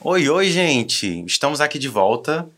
Oi, oi, gente! Estamos aqui de volta.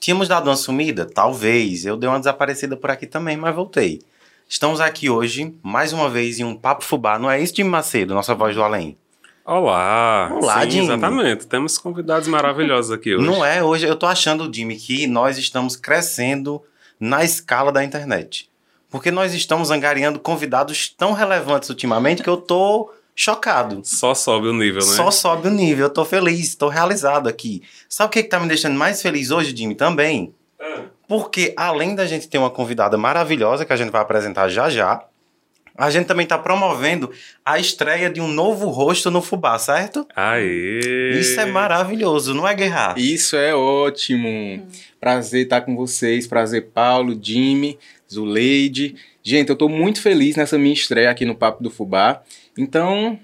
Tínhamos dado uma sumida? Talvez. Eu dei uma desaparecida por aqui também, mas voltei. Estamos aqui hoje, mais uma vez, em um Papo Fubá. Não é isso, Jimmy Macedo, nossa voz do além? Olá! Olá, Sim, Jimmy. exatamente. Temos convidados maravilhosos aqui hoje. Não é hoje. Eu tô achando, Jimmy, que nós estamos crescendo na escala da internet. Porque nós estamos angariando convidados tão relevantes ultimamente que eu tô chocado. Só sobe o nível, né? Só sobe o nível. Eu tô feliz, tô realizado aqui. Sabe o que, que tá me deixando mais feliz hoje, Jimmy? Também. Ah, Porque além da gente ter uma convidada maravilhosa que a gente vai apresentar já já, a gente também tá promovendo a estreia de um novo rosto no Fubá, certo? Aê! Isso é maravilhoso, não é, Guerra? Isso é ótimo. Prazer estar com vocês. Prazer, Paulo, Jimmy, Zuleide. Gente, eu tô muito feliz nessa minha estreia aqui no Papo do Fubá. Então,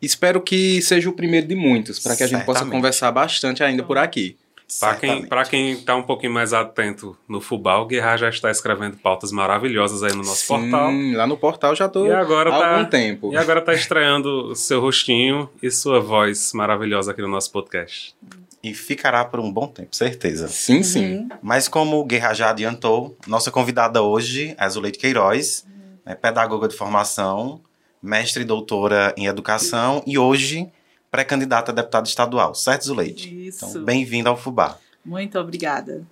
espero que seja o primeiro de muitos, para que a gente possa conversar bastante ainda por aqui. Pra quem, pra quem tá um pouquinho mais atento no Fubá, o Guerra já está escrevendo pautas maravilhosas aí no nosso Sim, portal. lá no portal já tô E agora há tá- algum tempo. E agora tá estreando o seu rostinho e sua voz maravilhosa aqui no nosso podcast. E ficará por um bom tempo, certeza. Sim, sim. Mas como o Guerra já adiantou, nossa convidada hoje é a Zuleide Queiroz, é pedagoga de formação, mestre e doutora em educação e hoje pré-candidata a deputada estadual, certo, Zuleide? Isso. Então, bem-vinda ao Fubá. Muito obrigada.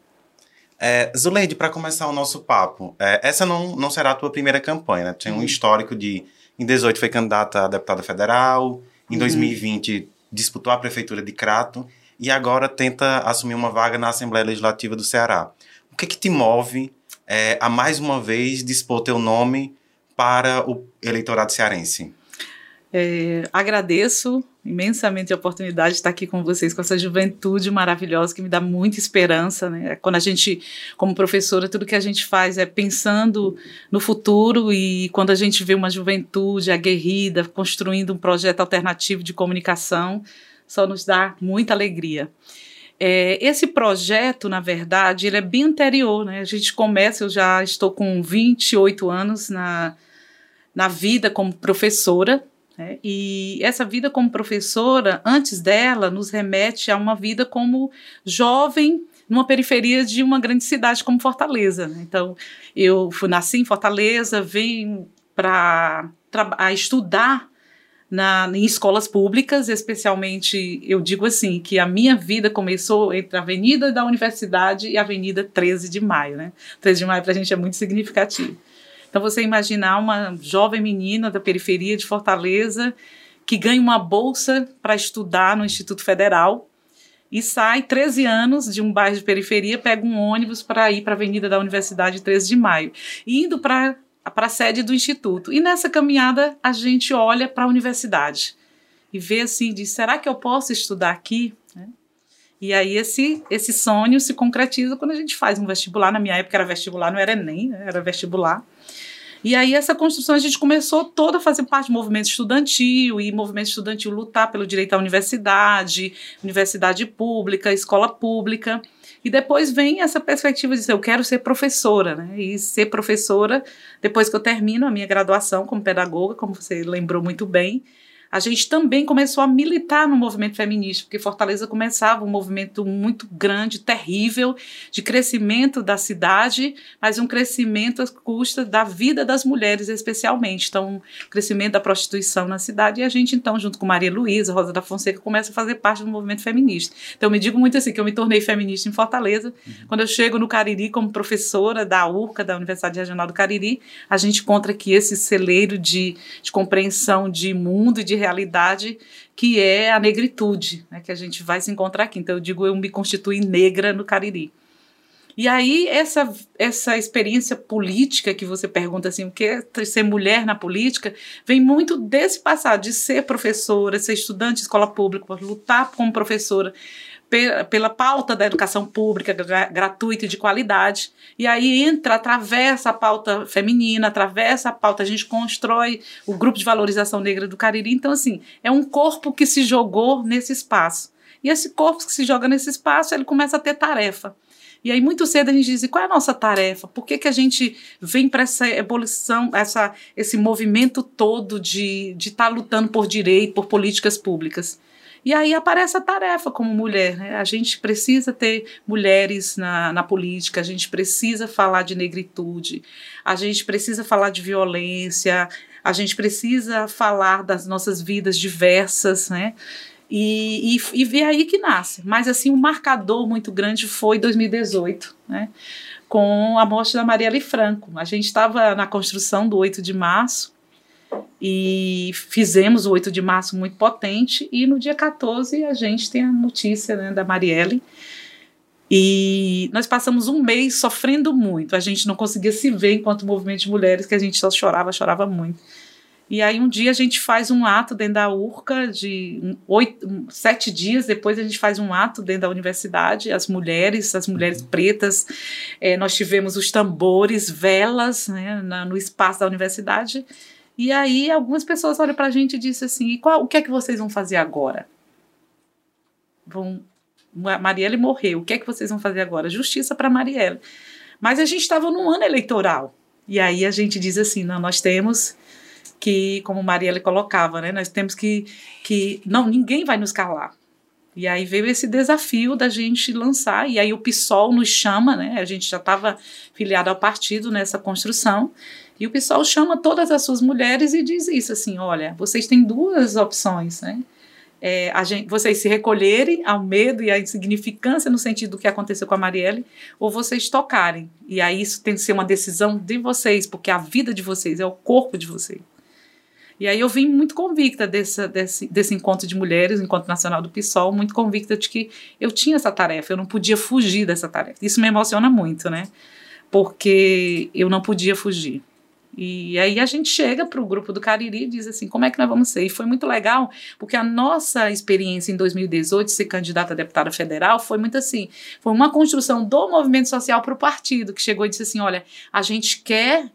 É, Zuleide, para começar o nosso papo, é, essa não, não será a tua primeira campanha, né? Tem um histórico de. Em 18 foi candidata a deputada federal, em 2020 disputou a prefeitura de Crato e agora tenta assumir uma vaga na Assembleia Legislativa do Ceará. O que, que te move é, a mais uma vez dispor teu nome para o eleitorado cearense? É, agradeço imensamente a oportunidade de estar aqui com vocês, com essa juventude maravilhosa que me dá muita esperança. Né? Quando a gente, como professora, tudo que a gente faz é pensando no futuro e quando a gente vê uma juventude aguerrida, construindo um projeto alternativo de comunicação, só nos dá muita alegria. É, esse projeto, na verdade, ele é bem anterior. Né? A gente começa, eu já estou com 28 anos na, na vida como professora, né? E essa vida como professora, antes dela, nos remete a uma vida como jovem numa periferia de uma grande cidade como Fortaleza. né? Então, eu fui, nasci em Fortaleza, vim para estudar na, em escolas públicas, especialmente, eu digo assim, que a minha vida começou entre a Avenida da Universidade e a Avenida 13 de Maio. Né? 13 de Maio para a gente é muito significativo. Então, você imaginar uma jovem menina da periferia de Fortaleza que ganha uma bolsa para estudar no Instituto Federal e sai 13 anos de um bairro de periferia, pega um ônibus para ir para a Avenida da Universidade 13 de Maio, indo para a sede do Instituto. E nessa caminhada, a gente olha para a universidade e vê assim, diz, será que eu posso estudar aqui? Né? E aí esse, esse sonho se concretiza quando a gente faz um vestibular. Na minha época era vestibular, não era Enem, né? era vestibular. E aí essa construção a gente começou toda a fazer parte do movimento estudantil e movimento estudantil lutar pelo direito à universidade, universidade pública, escola pública. E depois vem essa perspectiva de eu quero ser professora, né? E ser professora, depois que eu termino a minha graduação como pedagoga, como você lembrou muito bem, a gente também começou a militar no movimento feminista, porque Fortaleza começava um movimento muito grande, terrível, de crescimento da cidade, mas um crescimento às custas da vida das mulheres, especialmente. Então, crescimento da prostituição na cidade, e a gente, então, junto com Maria Luísa, Rosa da Fonseca, começa a fazer parte do movimento feminista. Então, eu me digo muito assim, que eu me tornei feminista em Fortaleza. Uhum. Quando eu chego no Cariri como professora da URCA, da Universidade Regional do Cariri, a gente encontra aqui esse celeiro de, de compreensão de mundo e de realidade que é a negritude, né, que a gente vai se encontrar aqui. Então eu digo, eu me constituí negra no Cariri. E aí essa essa experiência política que você pergunta assim, o que é ser mulher na política, vem muito desse passado de ser professora, ser estudante de escola pública, lutar como professora pela, pauta da educação pública gra, gratuita e de qualidade. E aí entra, atravessa a pauta feminina, atravessa a pauta, a gente constrói o grupo de valorização negra do Cariri. Então, assim, é um corpo que se jogou nesse espaço. E esse corpo que se joga nesse espaço, ele começa a ter tarefa. E aí, muito cedo, a gente diz: qual é a nossa tarefa? Por que, que a gente vem para essa evolução, essa, esse movimento todo de estar tá lutando por direito, por políticas públicas? E aí aparece a tarefa como mulher. Né? A gente precisa ter mulheres na, na política, a gente precisa falar de negritude, a gente precisa falar de violência, a gente precisa falar das nossas vidas diversas, né? E, e, e ver aí que nasce. Mas, assim, um marcador muito grande foi 2018, né? Com a morte da Marielle Franco. A gente estava na construção do 8 de março, e fizemos o 8 de março muito potente. E no dia 14 a gente tem a notícia né, da Marielle. E nós passamos um mês sofrendo muito, a gente não conseguia se ver enquanto movimento de mulheres, que a gente só chorava, chorava muito. E aí um dia a gente faz um ato dentro da URCA, de oito, sete dias depois a gente faz um ato dentro da universidade, as mulheres, as mulheres pretas, é, nós tivemos os tambores, velas né, na, no espaço da universidade, e aí algumas pessoas olham para a gente e dizem assim: e qual, o que é que vocês vão fazer agora? Vão, Marielle morreu, o que é que vocês vão fazer agora? Justiça para Marielle. Mas a gente estava num ano eleitoral. E aí a gente diz assim: não, nós temos que, como Marielle colocava, né, nós temos que, que. Não, ninguém vai nos calar. E aí veio esse desafio da gente lançar, e aí o PSOL nos chama, né? A gente já estava filiado ao partido nessa construção. E o pessoal chama todas as suas mulheres e diz isso assim: olha, vocês têm duas opções, né? É, gente, vocês se recolherem ao medo e à insignificância no sentido do que aconteceu com a Marielle, ou vocês tocarem. E aí isso tem que ser uma decisão de vocês, porque a vida de vocês é o corpo de vocês. E aí eu vim muito convicta desse, desse, desse encontro de mulheres, Encontro Nacional do PSOL, muito convicta de que eu tinha essa tarefa, eu não podia fugir dessa tarefa. Isso me emociona muito, né? Porque eu não podia fugir. E aí a gente chega para o grupo do Cariri e diz assim, como é que nós vamos ser? E foi muito legal, porque a nossa experiência em 2018 de ser candidata a deputada federal foi muito assim, foi uma construção do movimento social para o partido, que chegou e disse assim, olha, a gente quer,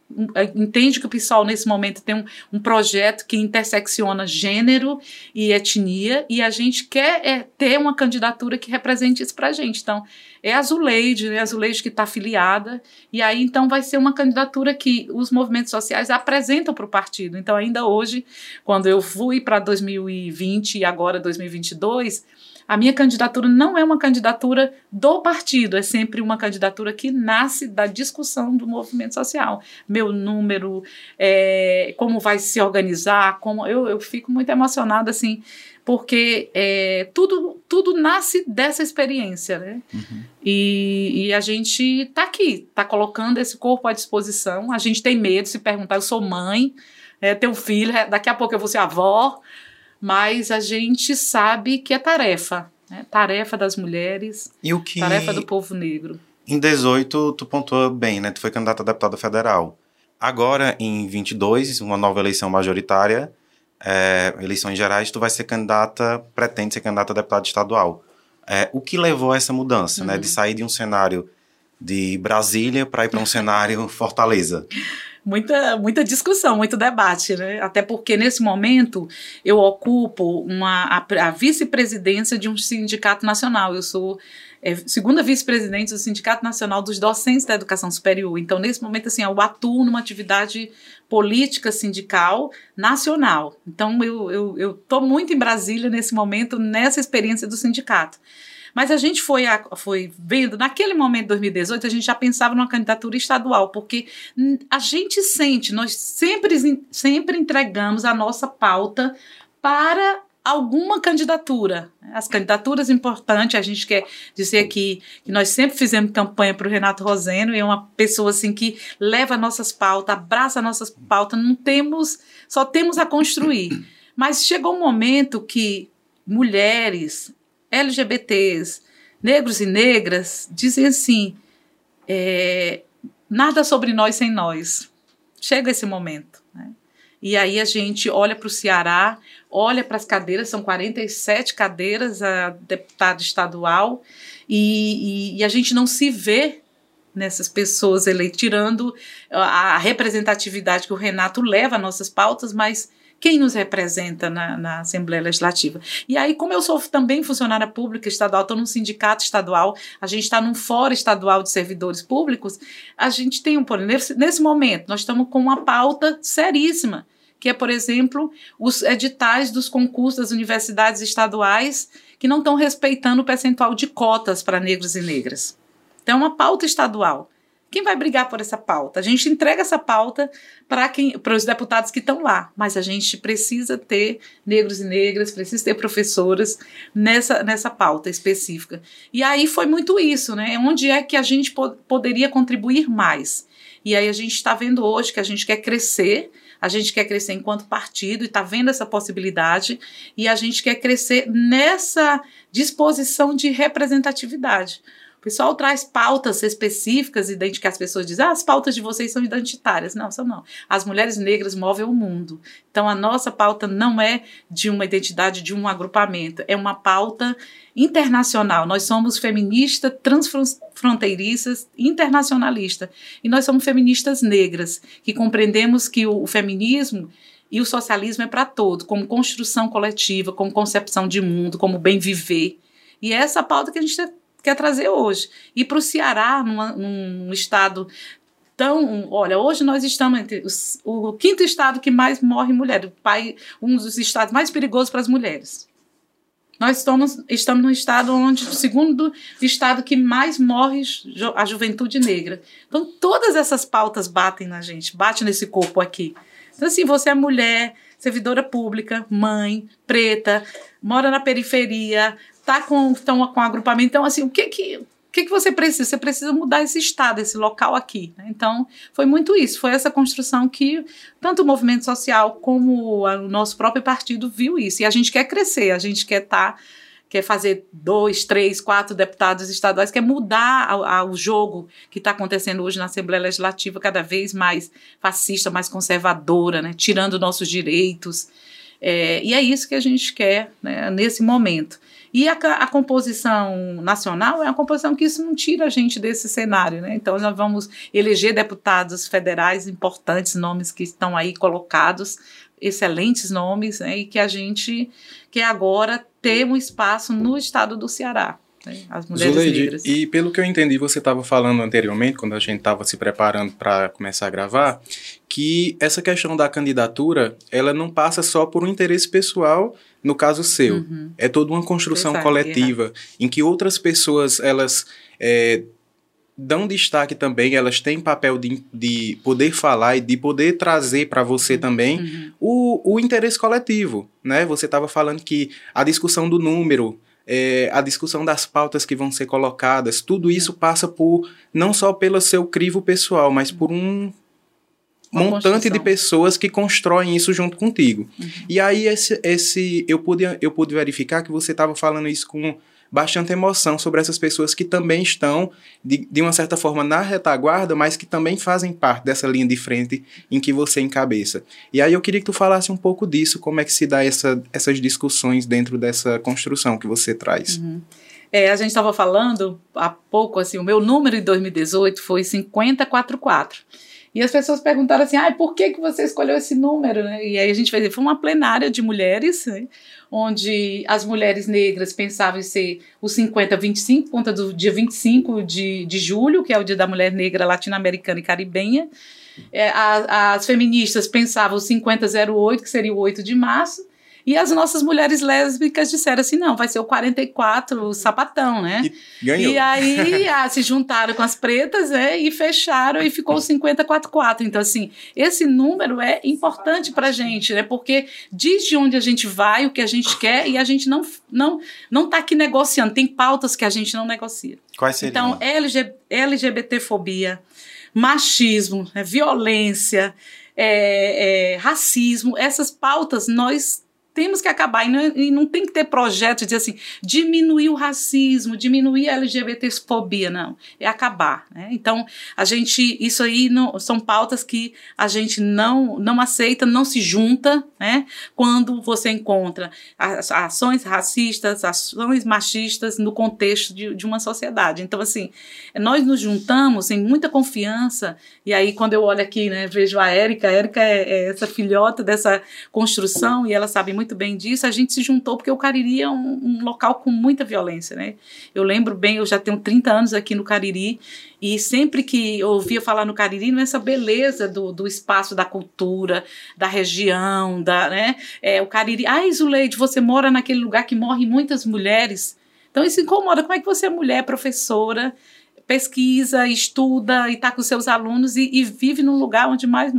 entende que o PSOL nesse momento tem um, um projeto que intersecciona gênero e etnia, e a gente quer é, ter uma candidatura que represente isso para a gente. Então, é a Zuleide, né? A Zuleide que está afiliada, e aí então vai ser uma candidatura que os movimentos sociais apresentam para o partido. Então, ainda hoje, quando eu fui para 2020 e agora 2022, a minha candidatura não é uma candidatura do partido, é sempre uma candidatura que nasce da discussão do movimento social. Meu número, é, como vai se organizar, como eu, eu fico muito emocionada assim porque é, tudo, tudo nasce dessa experiência, né? Uhum. E, e, a gente está aqui, está colocando esse corpo à disposição. A gente tem medo, se perguntar, eu sou mãe, é, tenho filho, é, daqui a pouco eu vou ser avó, mas a gente sabe que é tarefa, né? tarefa das mulheres, e o que... tarefa do povo negro. Em 18, tu pontuou bem, né? Tu foi candidata a deputada federal. Agora, em 22, uma nova eleição majoritária, é, eleições gerais, tu vai ser candidata, pretende ser candidata a deputado estadual. É, o que levou a essa mudança, uhum. né? De uhum. sair de um cenário de Brasília para ir para um cenário Fortaleza? Muita, muita discussão, muito debate, né? Até porque nesse momento eu ocupo uma, a, a vice-presidência de um sindicato nacional. Eu sou é, segunda vice-presidente do Sindicato Nacional dos Docentes da Educação Superior. Então, nesse momento, assim, eu atuo numa atividade política sindical nacional. Então, eu estou muito em Brasília nesse momento, nessa experiência do sindicato. Mas a gente foi, foi vendo, naquele momento, 2018, a gente já pensava numa candidatura estadual, porque a gente sente, nós sempre, sempre entregamos a nossa pauta para alguma candidatura. As candidaturas importantes, a gente quer dizer aqui que nós sempre fizemos campanha para o Renato Roseno, e é uma pessoa assim que leva nossas pautas, abraça nossas pautas, não temos, só temos a construir. Mas chegou um momento que mulheres, LGBTs, negros e negras dizem assim: é, nada sobre nós sem nós. Chega esse momento. E aí a gente olha para o Ceará, olha para as cadeiras, são 47 cadeiras a deputado estadual, e, e, e a gente não se vê nessas pessoas eleitas, tirando a representatividade que o Renato leva às nossas pautas, mas quem nos representa na, na, Assembleia Legislativa. E aí, como eu sou também funcionária pública estadual, estou num sindicato estadual, a gente está num fórum estadual de servidores públicos, a gente tem um problema. Nesse, nesse momento, nós estamos com uma pauta seríssima que é, por exemplo, os editais dos concursos das universidades estaduais que não estão respeitando o percentual de cotas para negros e negras. Então, é uma pauta estadual. Quem vai brigar por essa pauta? A gente entrega essa pauta para os deputados que estão lá, mas a gente precisa ter negros e negras, precisa ter professoras nessa, nessa pauta específica. E aí foi muito isso, né? Onde é que a gente po poderia contribuir mais? E aí a gente está vendo hoje que a gente quer crescer, a gente quer crescer enquanto partido e está vendo essa possibilidade, e a gente quer crescer nessa disposição de representatividade. Pessoal traz pautas específicas que as pessoas dizem, ah, as pautas de vocês são identitárias. Não, são não. As mulheres negras movem o mundo. Então a nossa pauta não é de uma identidade, de um agrupamento, é uma pauta internacional. Nós somos feministas transfronteiriças, internacionalistas. E nós somos feministas negras, que compreendemos que o, o feminismo e o socialismo é para todo, como construção coletiva, como concepção de mundo, como bem viver. E é essa pauta que a gente quer trazer hoje. E para o Ceará, numa, num estado tão. Olha, hoje nós estamos entre os, o quinto estado que mais morre mulher, pai, um dos estados mais perigosos para as mulheres. Nós estamos, estamos no estado onde, o segundo estado que mais morre a juventude negra. Então, todas essas pautas batem na gente, batem nesse corpo aqui. Então, assim, você é mulher, servidora pública, mãe, preta, mora na periferia, tá com, tão, com agrupamento. Então, assim, o que que, o que que você precisa? Você precisa mudar esse estado, esse local aqui. Né? Então, foi muito isso. Foi essa construção que tanto o movimento social como o nosso próprio partido viu isso. E a gente quer crescer, a gente quer estar... Tá, quer fazer dois, três, quatro deputados estaduais, quer mudar a, a, o jogo que está acontecendo hoje na Assembleia Legislativa, cada vez mais fascista, mais conservadora, né, tirando nossos direitos. É, e é isso que a gente quer né, nesse momento. E a, a, composição nacional é uma composição que isso não tira a gente desse cenário, né? Então nós vamos eleger deputados federais importantes, nomes que estão aí colocados, excelentes nomes, né? e que a gente quer agora ter um espaço no estado do Ceará. Né? As mulheres Zuleide, negras. E pelo que eu entendi, você estava falando anteriormente, quando a gente estava se preparando para começar a gravar, que essa questão da candidatura, ela não passa só por um interesse pessoal no caso seu. Uhum. É toda uma construção coletiva em que outras pessoas elas é, dão destaque também, elas têm papel de, de poder falar e de poder trazer para você também uhum. o, o interesse coletivo. Né? Você estava falando que a discussão do número. É, a discussão das pautas que vão ser colocadas, tudo isso passa por não só pelo seu crivo pessoal, mas por um montante de pessoas que constroem isso junto contigo. Uhum. E aí esse, esse eu pude eu pude verificar que você estava falando isso com bastante emoção sobre essas pessoas que também estão de, de uma certa forma na retaguarda, mas que também fazem parte dessa linha de frente em que você encabeça. E aí eu queria que tu falasse um pouco disso, como é que se dá essa, essas discussões dentro dessa construção que você traz. Uhum. É, a gente estava falando há pouco, assim, o meu número em 2018 foi 5044. E as pessoas perguntaram assim, ah, por que, que você escolheu esse número? Né? E aí a gente fez, foi uma plenária de mulheres, né? onde as mulheres negras pensavam em ser o 50-25, conta do dia 25 de, de julho, que é o dia da mulher negra latino-americana e caribenha. É, a, as feministas pensavam o 50-08, que seria o 8 de março, e as nossas mulheres lésbicas disseram assim: não, vai ser o 44, o sapatão, né? E ganhou. E aí ah, se juntaram com as pretas né, e fecharam e ficou o 5044. Então, assim, esse número é importante pra gente, né? Porque diz de onde a gente vai, o que a gente quer, e a gente não, não, não tá aqui negociando. Tem pautas que a gente não negocia. Quais seriam? Então, LG, LGBTfobia, machismo, né, violência. É, é, racismo, essas pautas nós temos que acabar. E não, e não, tem que ter projeto de assim, diminuir o racismo, diminuir a LGBTfobia, não. É acabar. Né? Então, a gente, isso aí não, são pautas que a gente não, não aceita, não se junta, né? Quando você encontra ações racistas, ações machistas no contexto de, de uma sociedade. Então, assim, nós nos juntamos em muita confiança, e aí quando eu olho aqui, né, vejo a Érica, a Érica é, é essa filhota dessa construção, e ela sabe muito muito bem disso, a gente se juntou porque o Cariri é um, um, local com muita violência, né? Eu lembro bem, eu já tenho 30 anos aqui no Cariri e sempre que eu ouvia falar no Cariri, nessa beleza do, do espaço da cultura, da região, da, né? É, o Cariri, ai, Zuleide, você mora naquele lugar que morrem muitas mulheres. Então isso incomoda. Como é que você é mulher, professora, pesquisa, estuda e está com seus alunos e, e, vive num lugar onde mais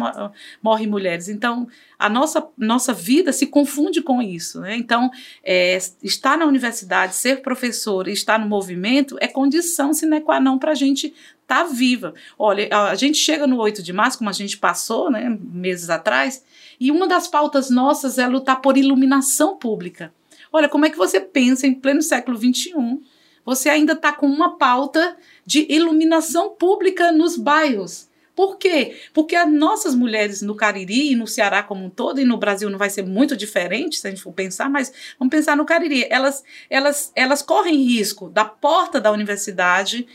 morrem mulheres. Então, a nossa, nossa vida se confunde com isso. Né? Então, é, estar na universidade, ser professor e estar no movimento é condição sine qua non para a gente estar tá viva. Olha, a gente chega no 8 de março, como a gente passou né, meses atrás, e uma das pautas nossas é lutar por iluminação pública. Olha, como é que você pensa em pleno século XXI você ainda está com uma pauta de iluminação pública nos bairros. Por quê? Porque as nossas mulheres no Cariri e no Ceará como um todo, e no Brasil não vai ser muito diferente, se a gente for pensar, mas vamos pensar no Cariri. Elas, elas, elas correm risco da porta da universidade,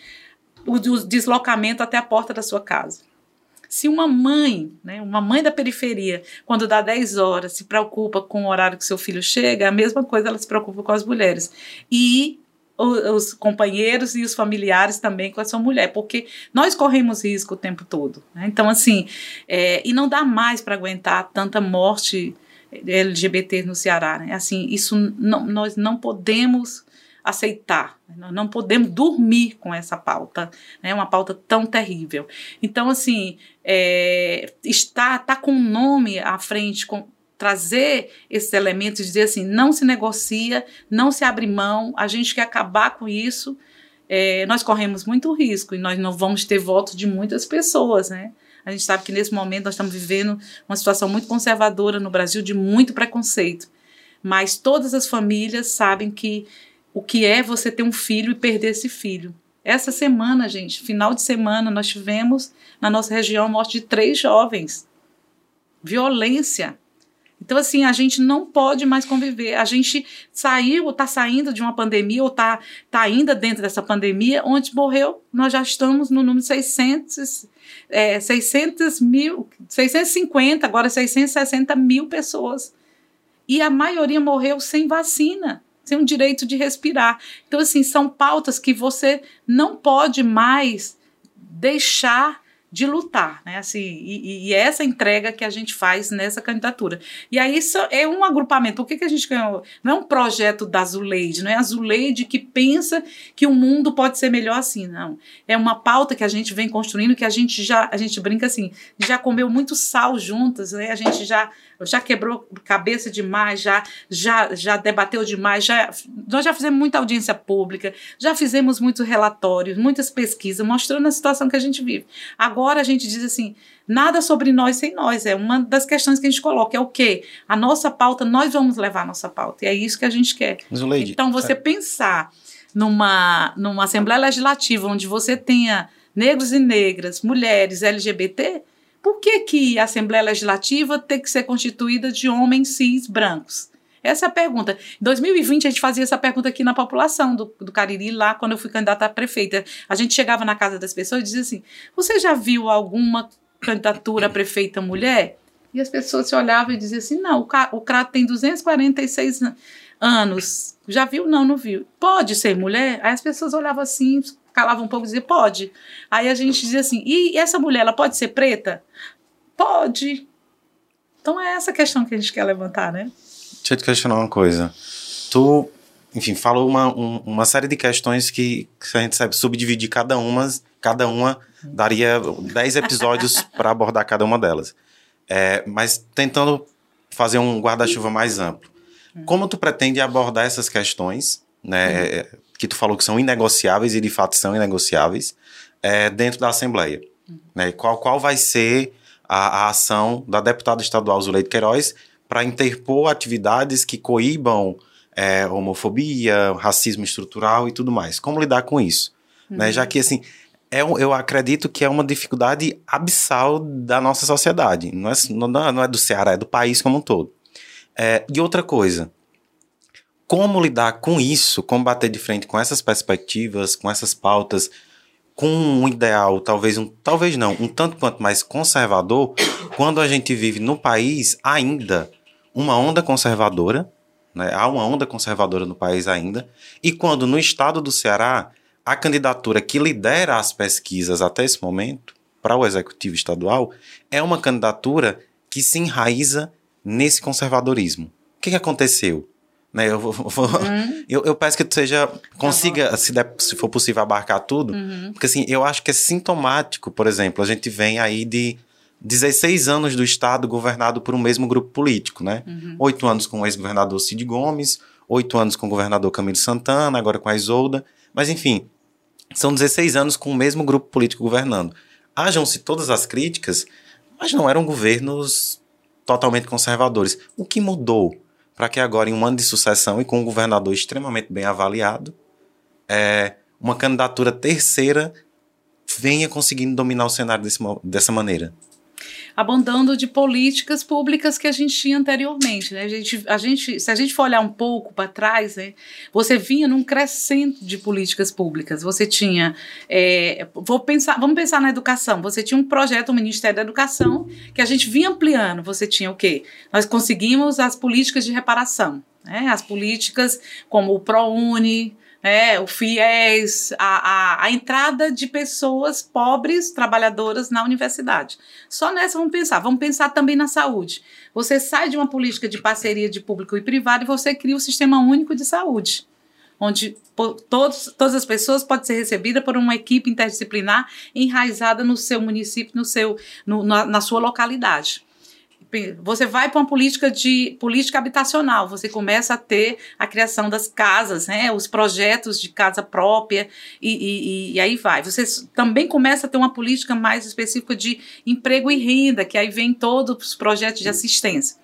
o, o deslocamento até a porta da sua casa. Se uma mãe, né, uma mãe da periferia, quando dá 10 horas, se preocupa com o horário que seu filho chega, a mesma coisa ela se preocupa com as mulheres. E os companheiros e os familiares também com a sua mulher, porque nós corremos risco o tempo todo. Né? Então, assim, é, e não dá mais para aguentar tanta morte LGBT no Ceará. Né? Assim, isso não, nós não podemos aceitar, né? nós não podemos dormir com essa pauta, né? uma pauta tão terrível. Então, assim, é, está tá com o nome à frente, com, trazer esses elementos e dizer assim: não se negocia, não se abre mão, a gente quer acabar com isso. É, nós corremos muito risco e nós não vamos ter voto de muitas pessoas, né? A gente sabe que nesse momento nós estamos vivendo uma situação muito conservadora no Brasil, de muito preconceito. Mas todas as famílias sabem que o que é você ter um filho e perder esse filho. Essa semana, gente, final de semana, nós tivemos na nossa região a morte de três jovens. Violência. Então, assim, a gente não pode mais conviver. A gente saiu, ou está saindo de uma pandemia, ou está tá ainda dentro dessa pandemia, onde morreu, nós já estamos no número 600, é, 600 mil, 650, agora 660 mil pessoas. E a maioria morreu sem vacina, sem o direito de respirar. Então, assim, são pautas que você não pode mais deixar de lutar, né? Assim, e, e, é essa entrega que a gente faz nessa candidatura. E aí isso é um agrupamento. Por que, que a gente ganhou? Não é um projeto da Zuleide, não é a Zuleide que pensa que o mundo pode ser melhor assim, não. É uma pauta que a gente vem construindo, que a gente já, a gente brinca assim, já comeu muito sal juntas, né? A gente já já quebrou cabeça demais, já, já, já debateu demais, já, nós já fizemos muita audiência pública, já fizemos muitos relatórios, muitas pesquisas mostrando a situação que a gente vive. Agora a gente diz assim, nada sobre nós sem nós, é uma das questões que a gente coloca, é o quê? A nossa pauta, nós vamos levar a nossa pauta, e é isso que a gente quer. Zuleide, então você é... pensar numa, numa Assembleia Legislativa onde você tenha negros e negras, mulheres, LGBT, por que, que a Assembleia Legislativa tem que ser constituída de homens cis brancos? Essa é a pergunta. Em 2020, a gente fazia essa pergunta aqui na população do, do Cariri, lá quando eu fui candidata a prefeita. A gente chegava na casa das pessoas e dizia assim: Você já viu alguma candidatura a prefeita mulher? E as pessoas se olhavam e diziam assim: Não, o, o Crato tem 246 anos. Já viu? Não, não viu. Pode ser mulher? Aí as pessoas olhavam assim, calava um pouco e dizia, pode. Aí a gente dizia assim, e essa mulher, ela pode ser preta? Pode. Então é essa questão que a gente quer levantar, né? Deixa eu te questionar uma coisa. Tu, enfim, falou uma, um, uma série de questões que, que a gente sabe subdividir cada uma, cada uma daria 10 episódios para abordar cada uma delas. É, mas tentando fazer um guarda-chuva mais amplo. Como tu pretende abordar essas questões, né? Uhum que tu falou que são inegociáveis e de fato são inegociáveis é, dentro da Assembleia. Uhum. Né? Qual, qual vai ser a, a ação da deputada estadual Zuleide Queiroz para interpor atividades que coíbam é, homofobia, racismo estrutural e tudo mais? Como lidar com isso? Uhum. Né? Já que, assim, é, eu acredito que é uma dificuldade abissal da nossa sociedade. Não é, não, não é do Ceará, é do país como um todo. É, e outra coisa, como lidar com isso, como bater de frente com essas perspectivas, com essas pautas, com um ideal, talvez um, talvez não, um tanto quanto mais conservador, quando a gente vive no país ainda uma onda conservadora, né? há uma onda conservadora no país ainda, e quando no estado do Ceará a candidatura que lidera as pesquisas até esse momento, para o executivo estadual, é uma candidatura que se enraiza nesse conservadorismo. O que, que aconteceu? Né, eu, vou, uhum. eu, eu, peço que tu seja tá consiga, tá se, der, se for possível, abarcar tudo, uhum. porque assim, eu acho que é sintomático, por exemplo, a gente vem aí de 16 anos do Estado governado por um mesmo grupo político, né? Uhum. Oito anos com o ex-governador Cid Gomes, oito anos com o governador Camilo Santana, agora com a Isolda, mas enfim, são 16 anos com o mesmo grupo político governando. Hajam-se todas as críticas, mas não eram governos totalmente conservadores. O que mudou para que agora, em um ano de sucessão e com um governador extremamente bem avaliado, é, uma candidatura terceira venha conseguindo dominar o cenário desse, dessa maneira? Abandando de políticas públicas que a gente tinha anteriormente. Né? A, gente, a gente, se a gente for olhar um pouco para trás, né, você vinha num crescente de políticas públicas. Você tinha, é, vou pensar, vamos pensar na educação. Você tinha um projeto, o Ministério da Educação, que a gente vinha ampliando. Você tinha o quê? Nós conseguimos as políticas de reparação. Né? As políticas como o ProUni, né, o FIES, a, a, a, entrada de pessoas pobres, trabalhadoras na universidade. Só nessa vamos pensar. Vamos pensar também na saúde. Você sai de uma política de parceria de público e privado e você cria o Sistema Único de Saúde, onde todos, todas as pessoas podem ser recebidas por uma equipe interdisciplinar enraizada no seu município, no seu, no, na, na sua localidade você vai para uma política de política habitacional, você começa a ter a criação das casas, né, os projetos de casa própria e, e, e, aí vai. Você também começa a ter uma política mais específica de emprego e renda, que aí vem todos os projetos de assistência.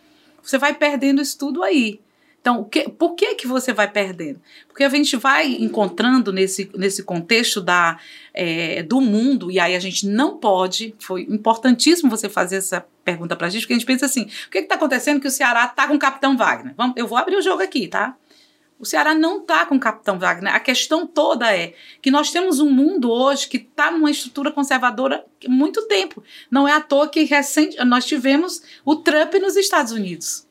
Você vai perdendo isso tudo aí. Então, que, por que que você vai perdendo? Porque a gente vai encontrando nesse, nesse contexto da, é, do mundo, e aí a gente não pode, foi importantíssimo você fazer essa pergunta pra gente, porque a gente pensa assim, o que está acontecendo que o Ceará tá com o Capitão Wagner? Vamos, eu vou abrir o jogo aqui, tá? O Ceará não está com o Capitão Wagner. A questão toda é que nós temos um mundo hoje que está numa estrutura conservadora há muito tempo. Não é à toa que recente, nós tivemos o Trump nos Estados Unidos.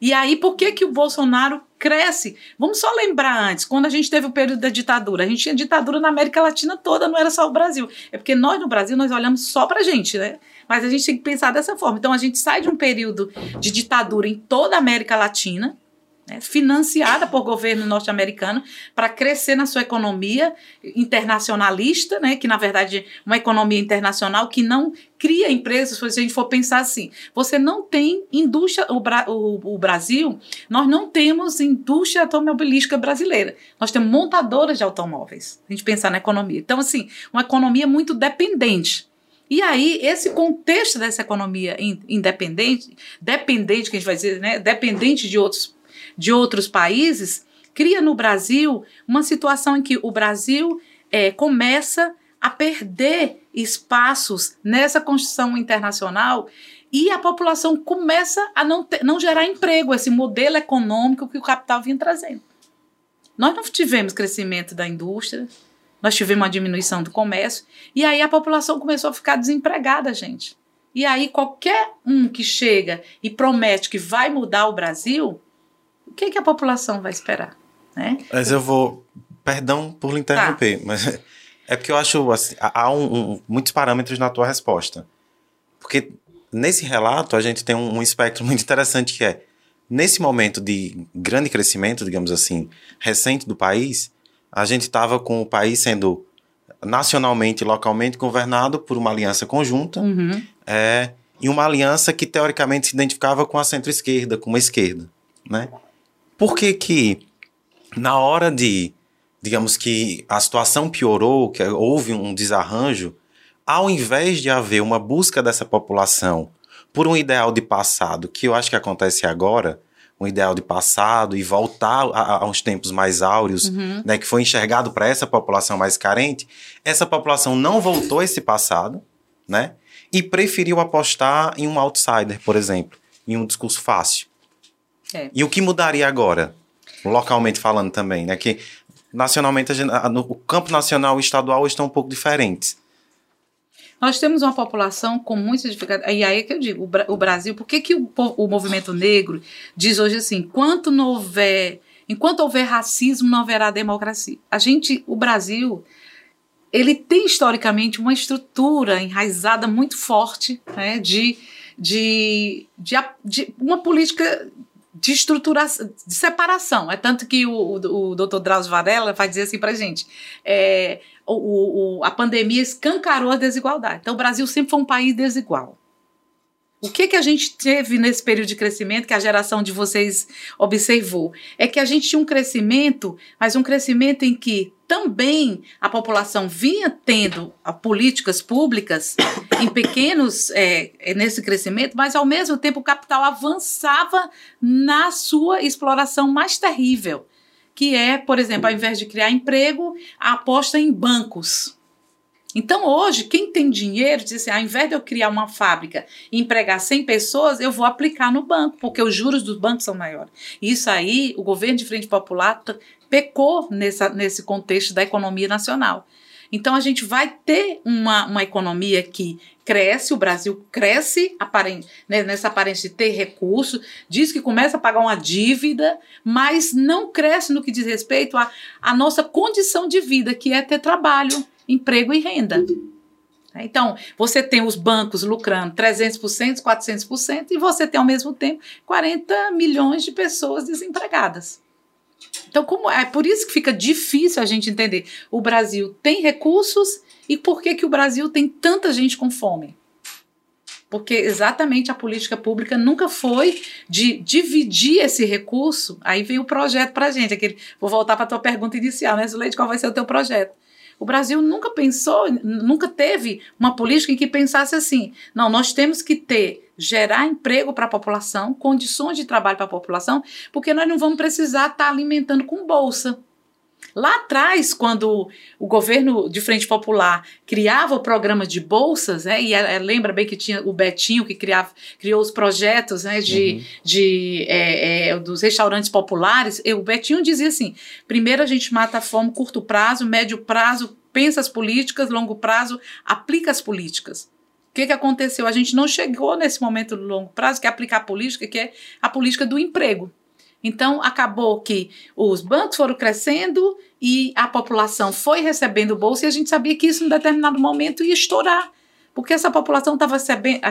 E aí, por que, que o Bolsonaro cresce? Vamos só lembrar antes, quando a gente teve o período da ditadura, a gente tinha ditadura na América Latina toda, não era só o Brasil. É porque nós no Brasil, nós olhamos só pra gente, né? Mas a gente tem que pensar dessa forma. Então, a gente sai de um período de ditadura em toda a América Latina, né, financiada por governo norte-americano para crescer na sua economia internacionalista, né, que na verdade uma economia internacional que não cria empresas, se a gente for pensar assim, você não tem indústria, o, Bra o, o Brasil, nós não temos indústria automobilística brasileira, nós temos montadoras de automóveis, a gente pensar na economia. Então, assim, uma economia muito dependente. E aí, esse contexto dessa economia independente, dependente, que a gente vai dizer, né, dependente de outros de outros países, cria no Brasil uma situação em que o Brasil é, começa a perder espaços nessa construção internacional e a população começa a não, ter, não gerar emprego, esse modelo econômico que o capital vinha trazendo. Nós não tivemos crescimento da indústria, nós tivemos uma diminuição do comércio, e aí a população começou a ficar desempregada, gente. E aí qualquer um que chega e promete que vai mudar o Brasil, que, que a população vai esperar? Né? Mas eu vou. Perdão por lhe interromper, tá. mas é porque eu acho assim, há um, um, muitos parâmetros na tua resposta. Porque nesse relato a gente tem um, um espectro muito interessante que é nesse momento de grande crescimento, digamos assim, recente do país, a gente estava com o país sendo nacionalmente e localmente governado por uma aliança conjunta uhum. é, e uma aliança que teoricamente se identificava com a centro-esquerda, com uma esquerda, né? Por que que na hora de, digamos que a situação piorou, que houve um desarranjo, ao invés de haver uma busca dessa população por um ideal de passado, que eu acho que acontece agora, um ideal de passado e voltar a, a uns tempos mais áureos, uhum. né, que foi enxergado para essa população mais carente, essa população não voltou a esse passado, né, e preferiu apostar em um outsider, por exemplo, em um discurso fácil. É. E o que mudaria agora? Localmente falando também, né? Que nacionalmente, no, o campo nacional e estadual estão um pouco diferentes. Nós temos uma população com muitas dificuldades. E aí é que eu digo, o, Brasil, por que, que o, o movimento negro diz hoje assim, enquanto não houver, enquanto houver racismo, não haverá democracia. A gente, o Brasil, ele tem historicamente uma estrutura enraizada muito forte né, de, de, de, de uma política de estruturação, de separação. É tanto que o, o, o doutor Drauzio Varela vai dizer assim para gente, é, o, o, a pandemia escancarou a desigualdade. Então o Brasil sempre foi um país desigual. O que, que a gente teve nesse período de crescimento que a geração de vocês observou? É que a gente tinha um crescimento, mas um crescimento em que também a população vinha tendo políticas públicas em pequenos é, é, nesse crescimento, mas ao mesmo tempo o capital avançava na sua exploração mais terrível, que é, por exemplo, ao invés de criar emprego, a aposta em bancos. Então, hoje, quem tem dinheiro diz assim: ao invés de eu criar uma fábrica e empregar 100 pessoas, eu vou aplicar no banco, porque os juros dos bancos são maiores. Isso aí, o governo de Frente Popular pecou nessa, nesse contexto da economia nacional. Então, a gente vai ter uma, uma economia que cresce, o Brasil cresce aparente, né, nessa aparência de ter recurso, diz que começa a pagar uma dívida, mas não cresce no que diz respeito à, à nossa condição de vida, que é ter trabalho emprego e renda. Então, você tem os bancos lucrando 300%, 400%, e você tem, ao mesmo tempo, 40 milhões de pessoas desempregadas. Então, como é por isso que fica difícil a gente entender. O Brasil tem recursos e por que, que o Brasil tem tanta gente com fome? Porque exatamente a política pública nunca foi de dividir esse recurso. Aí veio o projeto para a gente. Aquele, vou voltar para a tua pergunta inicial, né, Zuleide? Qual vai ser o teu projeto? O Brasil nunca pensou, nunca teve uma política em que pensasse assim: não, nós temos que ter, gerar emprego para a população, condições de trabalho para a população, porque nós não vamos precisar estar tá alimentando com bolsa. Lá atrás, quando o governo de Frente Popular criava o programa de bolsas, né, e é, é, lembra bem que tinha o Betinho que criava, criou os projetos né, de, uhum. de, é, é, dos restaurantes populares, o Betinho dizia assim: primeiro a gente mata a fome, curto prazo, médio prazo, pensa as políticas, longo prazo, aplica as políticas. O que, que aconteceu? A gente não chegou nesse momento do longo prazo, que é aplicar a política, que é a política do emprego. Então, acabou que os bancos foram crescendo e a população foi recebendo bolsa e a gente sabia que isso em determinado momento ia estourar. Porque essa população estava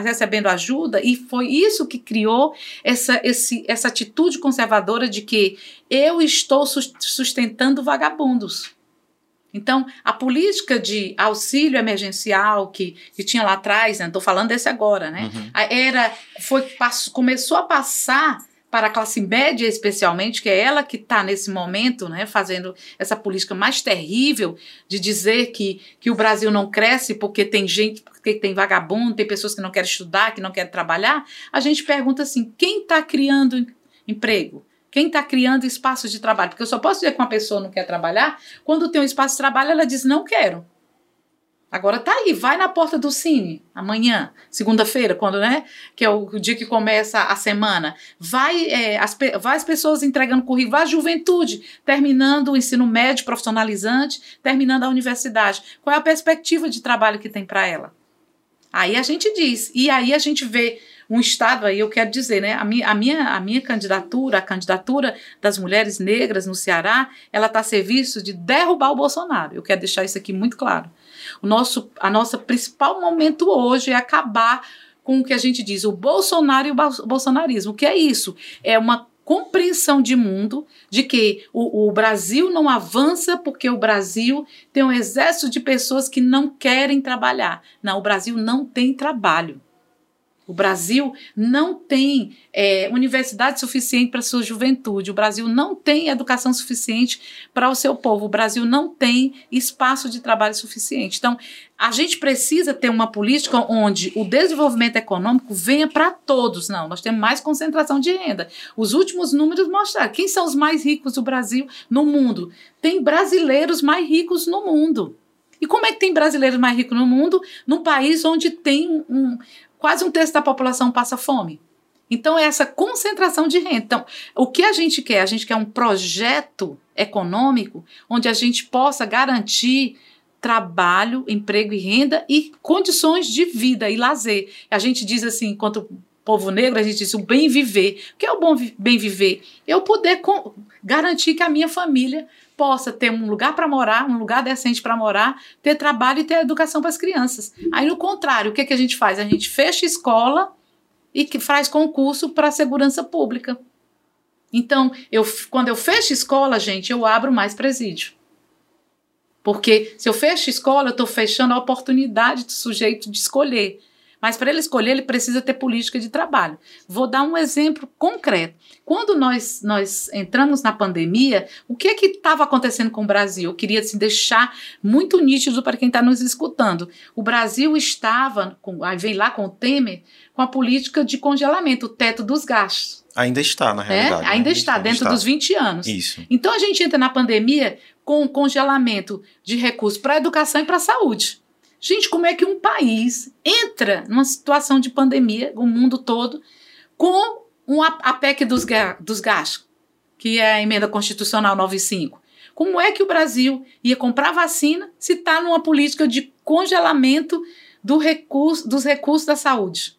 recebendo ajuda e foi isso que criou essa, esse, essa atitude conservadora de que eu estou sustentando vagabundos. Então, a política de auxílio emergencial que, que tinha lá atrás, não né, estou falando desse agora, né? Uhum. Era, foi, passou, começou a passar para a classe média especialmente, que é ela que está nesse momento né, fazendo essa política mais terrível de dizer que, que o Brasil não cresce porque tem gente, porque tem vagabundo, tem pessoas que não querem estudar, que não querem trabalhar, a gente pergunta assim, quem está criando emprego? Quem está criando espaços de trabalho? Porque eu só posso dizer que uma pessoa não quer trabalhar quando tem um espaço de trabalho, ela diz não quero. Agora tá aí, vai na porta do Cine amanhã, segunda-feira, quando, né? Que é o, dia que começa a semana. Vai, é, as, vai as pessoas entregando currículo, vai a juventude, terminando o ensino médio profissionalizante, terminando a universidade. Qual é a perspectiva de trabalho que tem para ela? Aí a gente diz, e aí a gente vê um Estado aí, eu quero dizer, né? A minha, a minha, a minha candidatura, a candidatura das mulheres negras no Ceará, ela está a serviço de derrubar o Bolsonaro. Eu quero deixar isso aqui muito claro. O nosso, a nossa principal momento hoje é acabar com o que a gente diz, o Bolsonaro e o bolsonarismo. O que é isso? É uma compreensão de mundo de que o, o, Brasil não avança porque o Brasil tem um exército de pessoas que não querem trabalhar. Não, o Brasil não tem trabalho. O Brasil não tem é, universidade suficiente para sua juventude. O Brasil não tem educação suficiente para o seu povo. O Brasil não tem espaço de trabalho suficiente. Então, a gente precisa ter uma política onde o desenvolvimento econômico venha para todos. Não, nós temos mais concentração de renda. Os últimos números mostraram quem são os mais ricos do Brasil no mundo. Tem brasileiros mais ricos no mundo. E como é que tem brasileiros mais ricos no mundo num país onde tem um, quase um terço da população passa fome. Então, é essa concentração de renda. Então, o que a gente quer? A gente quer um projeto econômico onde a gente possa garantir trabalho, emprego e renda e condições de vida e lazer. A gente diz assim, enquanto povo negro, a gente diz o bem viver. O que é o bom bem viver? Eu poder garantir que a minha família possa ter um lugar para morar, um lugar decente para morar, ter trabalho e ter educação para as crianças. Aí, no contrário, o que, que a gente faz? A gente fecha escola e que faz concurso para a segurança pública. Então, eu, quando eu fecho escola, gente, eu abro mais presídio. Porque se eu fecho escola, eu estou fechando a oportunidade do sujeito de escolher. Mas para ele escolher, ele precisa ter política de trabalho. Vou dar um exemplo concreto. Quando nós, nós entramos na pandemia, o que é que estava acontecendo com o Brasil? Eu queria assim, deixar muito nítido para quem está nos escutando. O Brasil estava, com, aí vem lá com o Temer, com a política de congelamento, o teto dos gastos. Ainda está, na É, realidade. né? ainda está, dentro está. dos 20 anos. Isso. Então a gente entra na pandemia com o congelamento de recursos para a educação e para a saúde. Gente, como é que um país entra numa situação de pandemia, o mundo todo, com um, a, PEC dos, dos gastos, que é a emenda constitucional 95? Como é que o Brasil ia comprar vacina se está numa política de congelamento do recurso, dos recursos da saúde?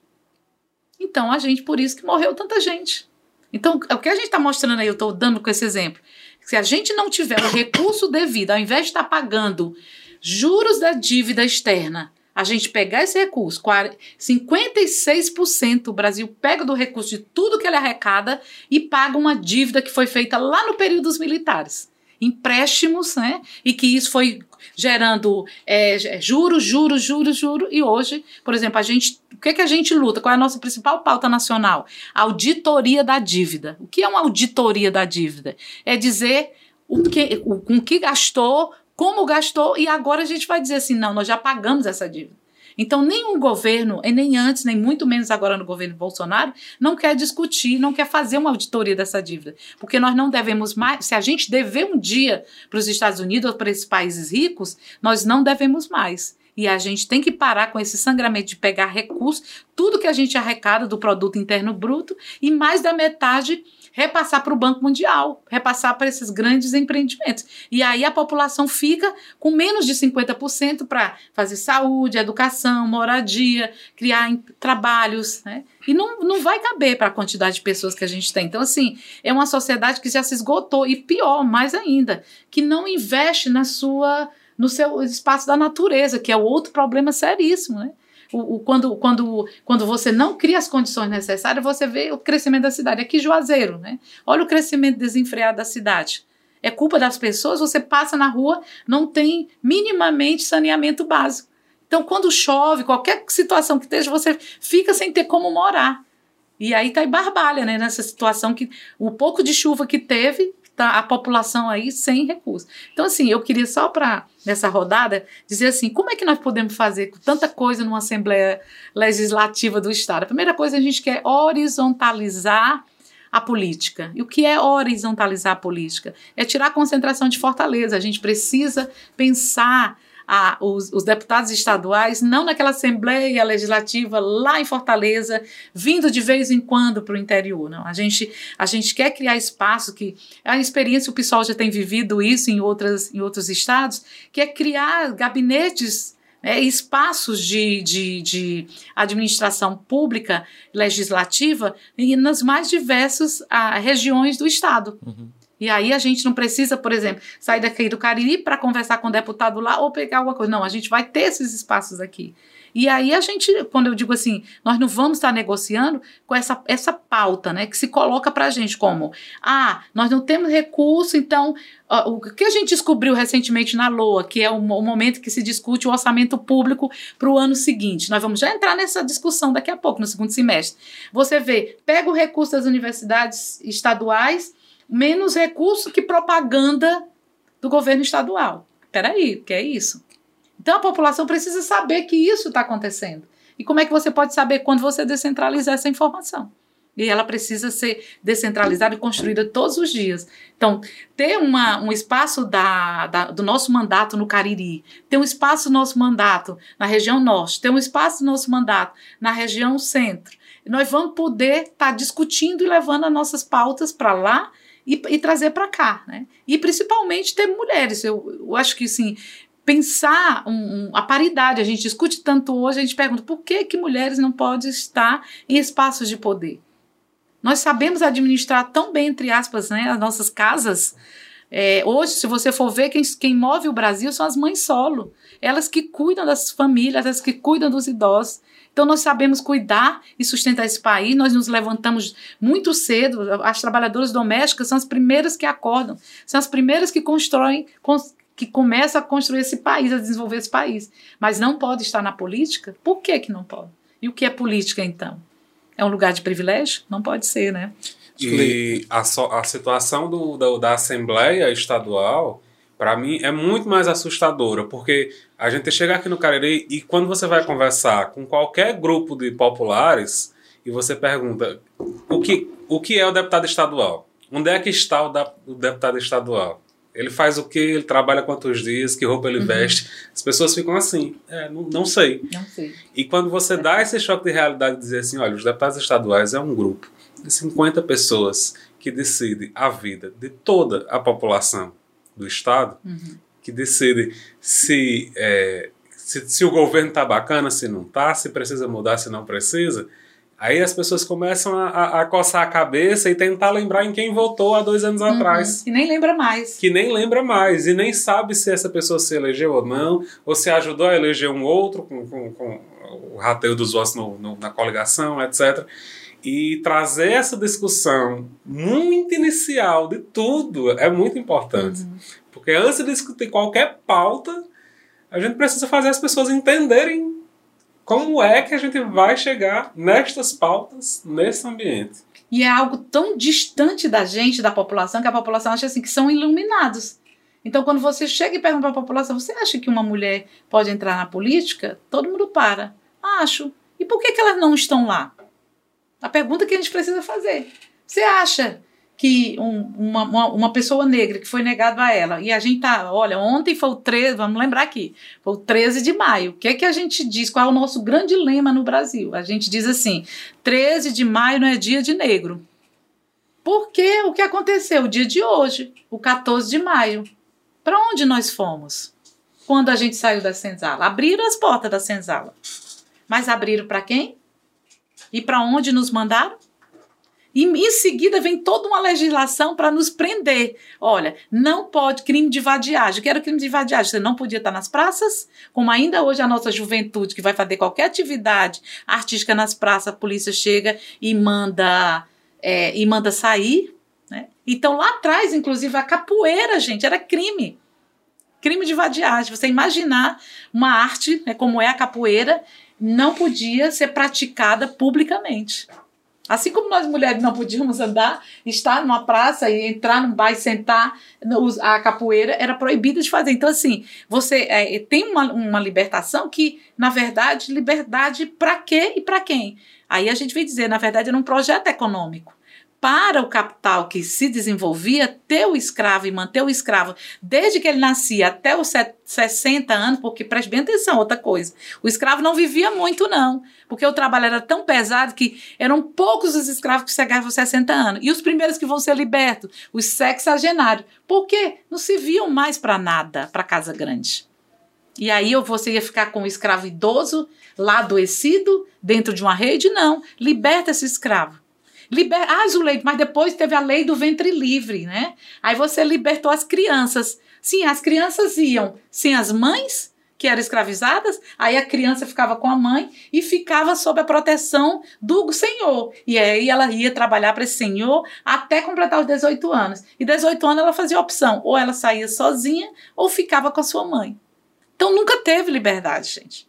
Então, a gente, por isso que morreu tanta gente. Então, o que a gente está mostrando aí, eu estou dando com esse exemplo, se a gente não tiver o recurso devido, ao invés de estar pagando juros da dívida externa, a gente pegar esse recurso, 40 56% o Brasil pega do recurso de tudo que ele arrecada e paga uma dívida que foi feita lá no período dos militares. Empréstimos, né? E que isso foi gerando é, juros, juros, juros, juros. E hoje, por exemplo, a gente. O que, que a gente luta? Qual é a nossa principal pauta nacional? Auditoria da dívida. O que é uma auditoria da dívida? É dizer o que, o, com que gastou, como gastou, e agora a gente vai dizer assim: não, nós já pagamos essa dívida. Então, nenhum governo, e nem antes, nem muito menos agora no governo Bolsonaro, não quer discutir, não quer fazer uma auditoria dessa dívida. Porque nós não devemos mais. Se a gente dever um dia para os Estados Unidos ou para esses países ricos, nós não devemos mais. E a gente tem que parar com esse sangramento de pegar recursos, tudo que a gente arrecada do produto interno bruto, e mais da metade repassar para o Banco Mundial, repassar para esses grandes empreendimentos. E aí a população fica com menos de 50% para fazer saúde, educação, moradia, criar trabalhos, né? E não, não vai caber para a quantidade de pessoas que a gente tem. Então, assim, é uma sociedade que já se esgotou, e pior, mais ainda, que não investe na sua, no seu espaço da natureza, que é outro problema seríssimo, né? O, o- quando, quando, quando você não cria as condições necessárias, você vê o crescimento da cidade. Aqui, Juazeiro, né? Olha o crescimento desenfreado da cidade. É culpa das pessoas, você passa na rua, não tem minimamente saneamento básico. Então, quando chove, qualquer situação que esteja, você fica sem ter como morar. E aí tá em barbalha, né? Nessa situação que o pouco de chuva que teve, tá a população aí sem recursos. Então, assim, eu queria só para nessa rodada dizer assim, como é que nós podemos fazer com tanta coisa numa Assembleia Legislativa do Estado? A primeira coisa a gente quer horizontalizar a política. E o que é horizontalizar a política? É tirar a concentração de Fortaleza. A gente precisa pensar a- os, os deputados estaduais não naquela Assembleia Legislativa lá em Fortaleza, vindo de vez em quando para o interior. Não. A, gente, a gente quer criar espaço que. A experiência, o pessoal já tem vivido isso em, outras, em outros estados, que é criar gabinetes né, espaços de, de, de administração pública legislativa nas mais diversas ah, regiões do Estado. E aí a gente não precisa, por exemplo, sair daqui do Cariri para conversar com o deputado lá ou pegar alguma coisa. Não, a gente vai ter esses espaços aqui. E aí a gente, quando eu digo assim, nós não vamos estar negociando com essa, essa pauta, né, que se coloca para a gente como, ah, nós não temos recurso, então ó, o que a gente descobriu recentemente na LOA, que é o, o momento que se discute o orçamento público para o ano seguinte. Nós vamos já entrar nessa discussão daqui a pouco, no segundo semestre. Você vê, pega o recurso das universidades estaduais, menos recurso que propaganda do governo estadual. Peraí, o que é isso? Então a população precisa saber que isso está acontecendo. E como é que você pode saber quando você descentralizar essa informação? E ela precisa ser descentralizada e construída todos os dias. Então, ter uma, um espaço da, da- do nosso mandato no Cariri, ter um espaço do nosso mandato na região norte, ter um espaço do nosso mandato na região centro. Nós vamos poder estar discutindo e levando as nossas pautas para lá e, e trazer para cá. Né? E principalmente ter mulheres. Eu, eu acho que, assim, pensar um, um, a paridade. A gente discute tanto hoje, a gente pergunta por que, que mulheres não podem estar em espaços de poder. Nós sabemos administrar tão bem, entre aspas, né, as nossas casas. É, hoje, se você for ver, quem, quem move o Brasil são as mães solo. Elas que cuidam das famílias, elas que cuidam dos idosos. Então, nós sabemos cuidar e sustentar esse país. Nós nos levantamos muito cedo. As trabalhadoras domésticas são as primeiras que acordam, são as primeiras que constroem, que começam a construir esse país, a desenvolver esse país. Mas não pode estar na política? Por que, que não pode? E o que é política, então? É um lugar de privilégio? Não pode ser, né? E a, so, a situação do, da, da Assembleia Estadual, para mim, é muito mais assustadora, porque a gente chega aqui no Cariri e quando você vai conversar com qualquer grupo de populares e você pergunta o que, o que é o deputado estadual? Onde é que está o, da, o deputado estadual? Ele faz o que? Ele trabalha quantos dias? Que roupa ele uhum. veste? As pessoas ficam assim, é, não, não, sei. Não sei. E quando você é. dá esse choque de realidade e dizer assim, olha, os deputados estaduais é um grupo de 50 pessoas que decide a vida de toda a população do Estado, uhum. que decide se, é, se, se o governo está bacana, se não está, se precisa mudar, se não precisa, Aí as pessoas começam a, a, a, coçar a cabeça e tentar lembrar em quem votou há dois anos uhum. atrás. E nem lembra mais. Que nem lembra mais. E nem sabe se essa pessoa se elegeu ou não, ou se ajudou a eleger um outro com, com, com o rateio dos votos no, no, na coligação, etc. E trazer essa discussão muito inicial de tudo é muito importante. Uhum. Porque antes de discutir qualquer pauta, a gente precisa fazer as pessoas entenderem como é que a gente vai chegar nestas pautas, nesse ambiente? E é algo tão distante da gente, da população, que a população acha assim que são iluminados. Então, quando você chega e pergunta para a população, você acha que uma mulher pode entrar na política? Todo mundo para. Acho. E por que, que elas não estão lá? A pergunta que a gente precisa fazer. Você acha que um, uma, uma, uma, pessoa negra que foi negado a ela, e a gente tá, olha, ontem foi o 13, vamos lembrar aqui, foi o 13 de maio. O que é que a gente diz? Qual é o nosso grande lema no Brasil? A gente diz assim: 13 de maio não é dia de negro. Porque o que aconteceu? O dia de hoje, o 14 de maio. Para onde nós fomos? Quando a gente saiu da senzala? Abriram as portas da senzala. Mas abriram para quem? E para onde nos mandaram? E em seguida vem toda uma legislação para nos prender. Olha, não pode crime de vadiagem. Que era crime de vadiagem? Você não podia estar nas praças, como ainda hoje a nossa juventude que vai fazer qualquer atividade artística nas praças, a polícia chega e manda é, e manda sair. Né? Então lá atrás, inclusive, a capoeira, gente, era crime. Crime de vadiagem. Você imaginar uma arte, né, como é a capoeira, não podia ser praticada publicamente. Assim como nós mulheres não podíamos andar, estar numa praça e entrar num bar e sentar, a capoeira era proibida de fazer. Então, assim, você é, tem uma, uma libertação que, na verdade, liberdade para quê e para quem? Aí a gente vem dizer, na verdade, era um projeto econômico para o capital que se desenvolvia ter o escravo e manter o escravo desde que ele nascia até os 60 anos, porque preste bem atenção, outra coisa. O escravo não vivia muito, não, porque o trabalho era tão pesado que eram poucos os escravos que chegavam aos 60 anos. E os primeiros que vão ser libertos, os sexagenários. Por quê? Não se viam mais para nada, para casa grande. E aí você ia ficar com o escravo idoso, lá adoecido, dentro de uma rede? Não. Liberta esse escravo. Liber... Ah, Zuleide, mas depois teve a lei do ventre livre, né? Aí você libertou as crianças. Sim, as crianças iam sem as mães, que eram escravizadas, aí a criança ficava com a mãe e ficava sob a proteção do senhor. E aí ela ia trabalhar para esse senhor até completar os 18 anos. E 18 anos ela fazia opção, ou ela saía sozinha ou ficava com a sua mãe. Então nunca teve liberdade, gente.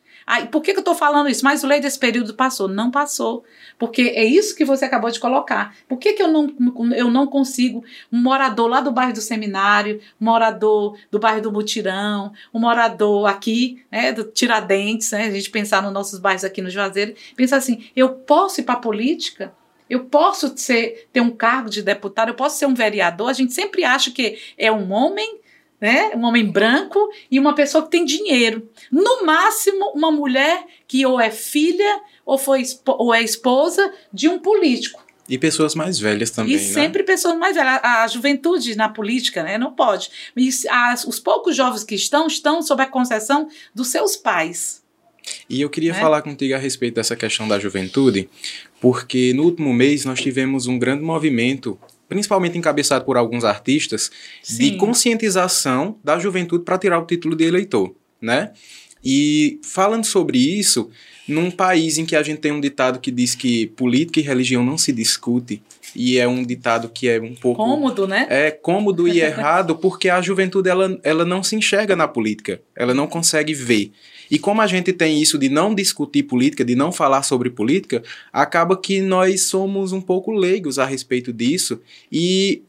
Por que, que eu estou falando isso? Mas o lei desse período passou. Não passou. Porque é isso que você acabou de colocar. Por que, que eu, não, eu não consigo um morador lá do bairro do Seminário, um morador do bairro do Mutirão, um morador aqui, né, do Tiradentes, né, a gente pensar nos nossos bairros aqui no Juazeiro, pensar assim, eu posso ir para a política? Eu posso ser, ter um cargo de deputado, eu posso ser um vereador. A gente sempre acha que é um homem né? Um homem branco e uma pessoa que tem dinheiro. No máximo, uma mulher que ou é filha ou, foi, ou é esposa de um político. E pessoas mais velhas também, e né? sempre pessoas mais velhas. A, a juventude na política, né? Não pode. E as, os poucos jovens que estão, estão sob a concessão dos seus pais. E eu queria né? falar contigo a respeito dessa questão da juventude, porque no último mês nós tivemos um grande movimento, principalmente encabeçado por alguns artistas, de Sim. conscientização da juventude para tirar o título de eleitor, né? E falando sobre isso, num país em que a gente tem um ditado que diz que política e religião não se discute, e é um ditado que é um pouco Cômodo, né? é cômodo e errado porque a juventude ela, ela não se enxerga na política, ela não consegue ver. E como a gente tem isso de não discutir política, de não falar sobre política, acaba que nós somos um pouco leigos a respeito disso e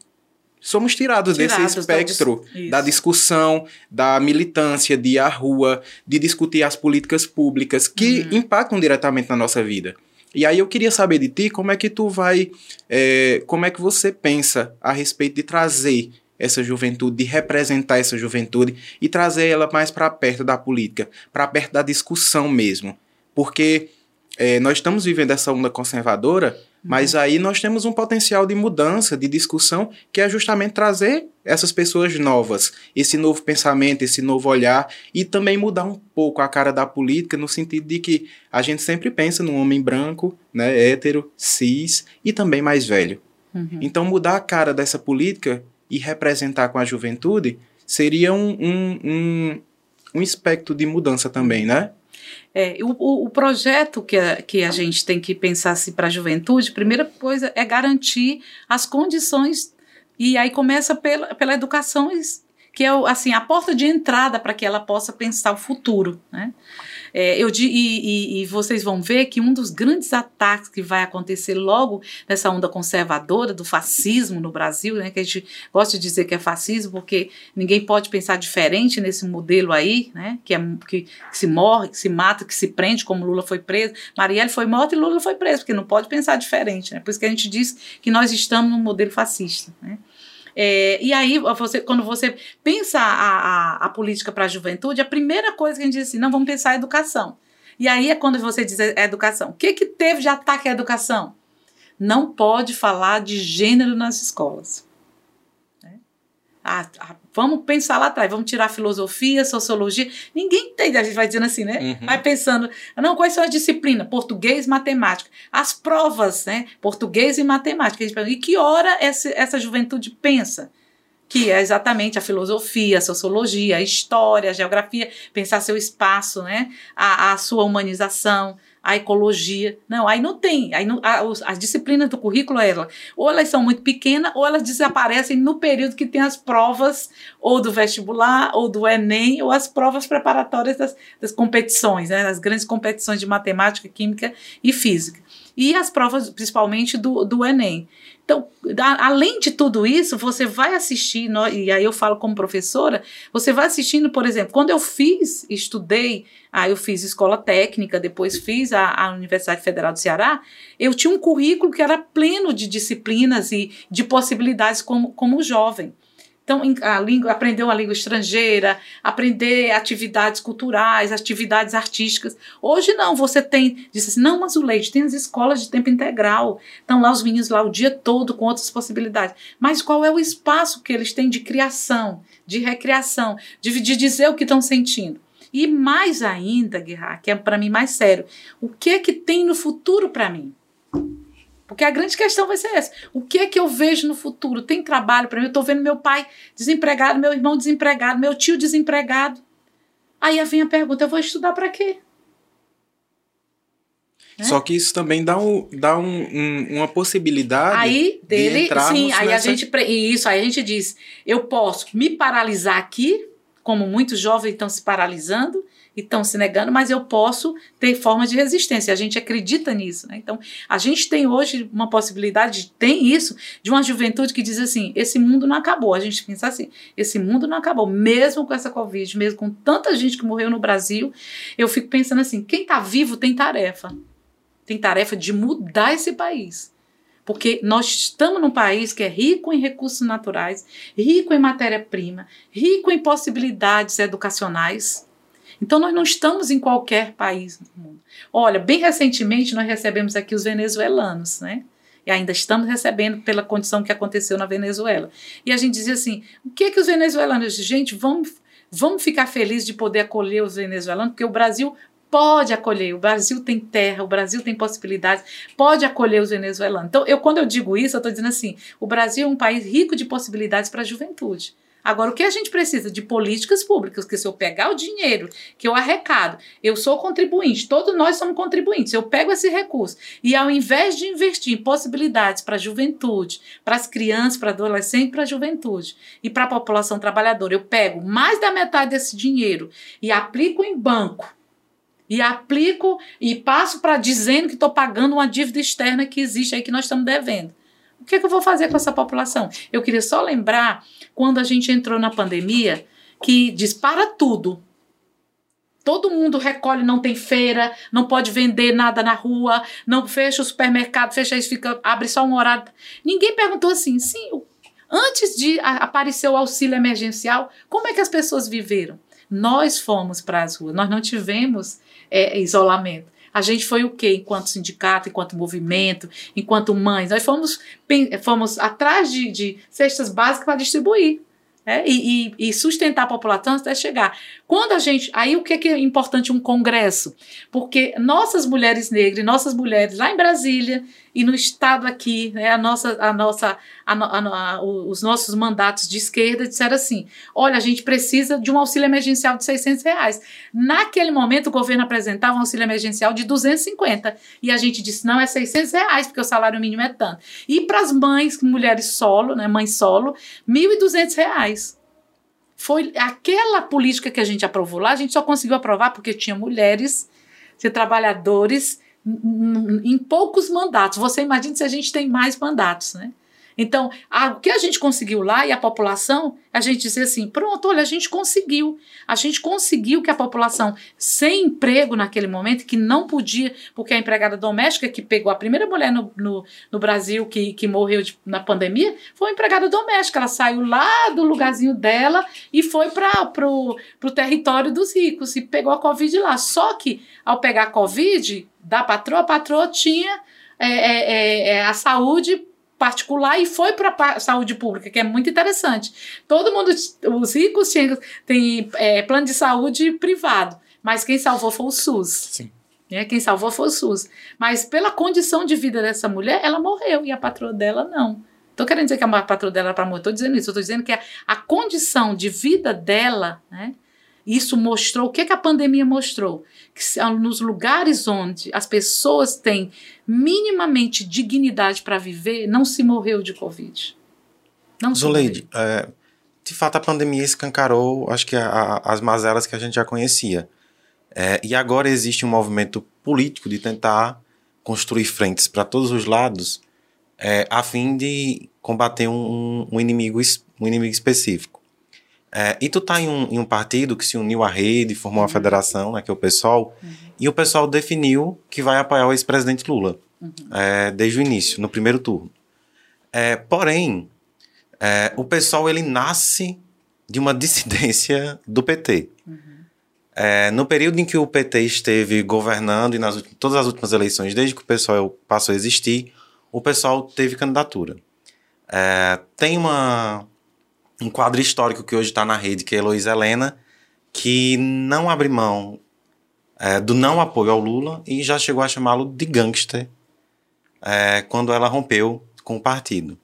somos tirados, Tirados desse da espectro isso. da discussão, da militância, de ir à rua, de discutir as políticas públicas que Uhum. impactam diretamente na nossa vida. E aí eu queria saber de ti como é que tu vai, é, como é que você pensa a respeito de trazer essa juventude, de representar essa juventude e trazer ela mais para perto da política, para perto da discussão mesmo. Porque é, nós estamos vivendo essa onda conservadora, mas aí nós temos um potencial de mudança, de discussão, que é justamente trazer essas pessoas novas, esse novo pensamento, esse novo olhar, e também mudar um pouco a cara da política, no sentido de que a gente sempre pensa num homem branco, né, hétero, cis e também mais velho. Uhum. Então, mudar a cara dessa política e representar com a juventude seria um, um, um, um espectro de mudança também, né? É, o, o- projeto que a, que a gente tem que pensar assim, para a juventude, primeira coisa é garantir as condições, e aí começa pela, pela educação, que é assim, a porta de entrada para que ela possa pensar o futuro. Né? É, eu, e, e- e vocês vão ver que um dos grandes ataques que vai acontecer logo nessa onda conservadora do fascismo no Brasil, né, que a gente gosta de dizer que é fascismo, porque ninguém pode pensar diferente nesse modelo aí, né, que, é, que, que se morre, que se mata, que se prende, como Lula foi preso. Marielle foi morta e Lula foi preso, porque não pode pensar diferente. Né? Por isso que a gente diz que nós estamos num modelo fascista. Né? É, e aí, você, quando você pensa a, a, a política para a juventude, a primeira coisa que a gente diz assim, não, vamos pensar a educação. E aí é quando você diz a educação. O que, que teve de ataque à educação? Não pode falar de gênero nas escolas. Vamos pensar lá atrás, vamos tirar filosofia, sociologia. Ninguém tem, a gente vai dizendo assim, né? Uhum. Vai pensando, não, quais são as disciplinas? Português, matemática. As provas, né? Português e matemática. A gente pergunta, E que hora essa, essa juventude pensa? Que é exatamente a filosofia, a sociologia, a história, a geografia, pensar seu espaço, né? A, a sua humanização, a ecologia. Não, aí não tem. Aí não, a- os- as disciplinas do currículo, ela, ou elas são muito pequenas, ou elas desaparecem no período que tem as provas, ou do vestibular, ou do Enem, ou as provas preparatórias das, das competições, né? Das grandes competições de matemática, química e física. E as provas, principalmente, do, do Enem. Então, a- além de tudo isso, você vai assistir, e aí eu falo como professora, você vai assistindo, por exemplo, quando eu fiz, estudei, aí eu fiz escola técnica, depois fiz a, a Universidade Federal do Ceará, eu tinha um currículo que era pleno de disciplinas e de possibilidades como, como jovem. Então, a língua, aprender uma língua estrangeira, aprender atividades culturais, atividades artísticas. Hoje não, você tem, disse assim, não, mas o Leite tem as escolas de tempo integral, estão lá os meninos lá o dia todo com outras possibilidades. Mas qual é o espaço que eles têm de criação, de recreação, de, de dizer o que estão sentindo? E mais ainda, Guerra, que é para mim mais sério, o que é que tem no futuro para mim? Porque a grande questão vai ser essa. O que é que eu vejo no futuro? Tem trabalho para mim? Eu estou vendo meu pai desempregado, meu irmão desempregado, meu tio desempregado. Aí vem a pergunta: eu vou estudar para quê? Né? Só que isso também dá, um, dá um, um- uma possibilidade. Aí dele, entrarmos sim, aí a nessa- gente pre- e isso, aí a gente diz, eu posso me paralisar aqui, como muitos jovens estão se paralisando e estão se negando, mas eu posso ter formas de resistência. A gente acredita nisso, né? Então, a gente tem hoje uma possibilidade, tem isso, de uma juventude que diz assim: esse mundo não acabou. A gente pensa assim: esse mundo não acabou, mesmo com essa Covid, mesmo com tanta gente que morreu no Brasil. Eu fico pensando assim: quem está vivo tem tarefa. Tem tarefa de mudar esse país. Porque nós estamos num país que é rico em recursos naturais, rico em matéria-prima, rico em possibilidades educacionais. Então nós não estamos em qualquer país do mundo. Olha, bem recentemente nós recebemos aqui os venezuelanos, né? E ainda estamos recebendo pela condição que aconteceu na Venezuela. E a gente dizia assim: o que que os venezuelanos gente, vamos vamos ficar felizes de poder acolher os venezuelanos, porque o Brasil pode acolher, o Brasil tem terra, o Brasil tem possibilidades, pode acolher os venezuelanos. Então, eu quando eu digo isso, eu estou dizendo assim, o Brasil é um país rico de possibilidades para a juventude. Agora, o que a gente precisa de políticas públicas, que se eu pegar o dinheiro que eu arrecado, eu sou contribuinte, todos nós somos contribuintes, eu pego esse recurso e ao invés de investir em possibilidades para a juventude, para as crianças, para adolescentes, para a juventude e para a população trabalhadora, eu pego mais da metade desse dinheiro e aplico em banco, e aplico e passo para dizendo que estou pagando uma dívida externa que existe aí que nós estamos devendo. O que, é que eu vou fazer com essa população? Eu queria só lembrar quando a gente entrou na pandemia que dispara tudo. Todo mundo recolhe, não tem feira, não pode vender nada na rua, não fecha o supermercado, fecha isso, fica, abre só um horário. Ninguém perguntou assim, sim, antes de aparecer o auxílio emergencial, como é que as pessoas viveram? Nós fomos para as ruas, nós não tivemos é, isolamento. A gente foi o quê? Enquanto sindicato, enquanto movimento, enquanto mães. Nós fomos, fomos atrás de, de cestas básicas para distribuir. É, e, e, sustentar a população até chegar. Quando a gente. Aí o que é, que é importante um congresso? Porque nossas mulheres negras, nossas mulheres lá em Brasília e no estado aqui, né, a nossa, a nossa, a, a, a, os nossos mandatos de esquerda disseram assim: olha, a gente precisa de um auxílio emergencial de 600 reais. Naquele momento, o governo apresentava um auxílio emergencial de 250 e a gente disse: não, é 600 reais, porque o salário mínimo é tanto. E para as mães, mulheres solo, né, mãe solo, 1.200 reais. Foi aquela política que a gente aprovou lá, a gente só conseguiu aprovar porque tinha mulheres, tinha trabalhadores em poucos mandatos. Você imagina se a gente tem mais mandatos, né? Então, a, o que a gente conseguiu lá e a população, a gente dizer assim: pronto, olha, a gente conseguiu. A gente conseguiu que a população sem emprego naquele momento, que não podia, porque a empregada doméstica que pegou a primeira mulher no, no, no Brasil que, que morreu de, na pandemia foi uma empregada doméstica. Ela saiu lá do lugarzinho dela e foi para o território dos ricos e pegou a Covid lá. Só que ao pegar a Covid da patroa, a patroa tinha é, é, é, é a saúde particular e foi para a saúde pública, que é muito interessante. Todo mundo, os ricos tinham, têm é, plano de saúde privado, mas quem salvou foi o SUS. Sim. É, quem salvou foi o SUS. Mas pela condição de vida dessa mulher, ela morreu e a patroa dela não. Estou querendo dizer que a patroa dela para morrer, estou dizendo isso, estou dizendo que a, a, condição de vida dela, né, isso mostrou, o que, que a pandemia mostrou? Que nos lugares onde as pessoas têm minimamente dignidade para viver, não se morreu de Covid. Não Zuleide, é, de fato a pandemia escancarou, acho que a, a, as mazelas que a gente já conhecia. É, e agora existe um movimento político de tentar construir frentes para todos os lados é, a fim de combater um, um, inimigo, um inimigo específico. É, e tu tá em um, em um, partido que se uniu à rede, formou uma uhum. federação, né, que é o PSOL, uhum. E o pessoal definiu que vai apoiar o ex-presidente Lula uhum. é, desde o início, no primeiro turno. É, porém, é, o pessoal ele nasce de uma dissidência do PT. Uhum. É, no período em que o PT esteve governando e nas todas as últimas eleições, desde que o pessoal passou a existir, o pessoal teve candidatura. É, tem uma, um quadro histórico que hoje está na rede, que é Heloísa Helena, que não abre mão é, do não apoio ao Lula e já chegou a chamá-lo de gangster é, quando ela rompeu com o partido.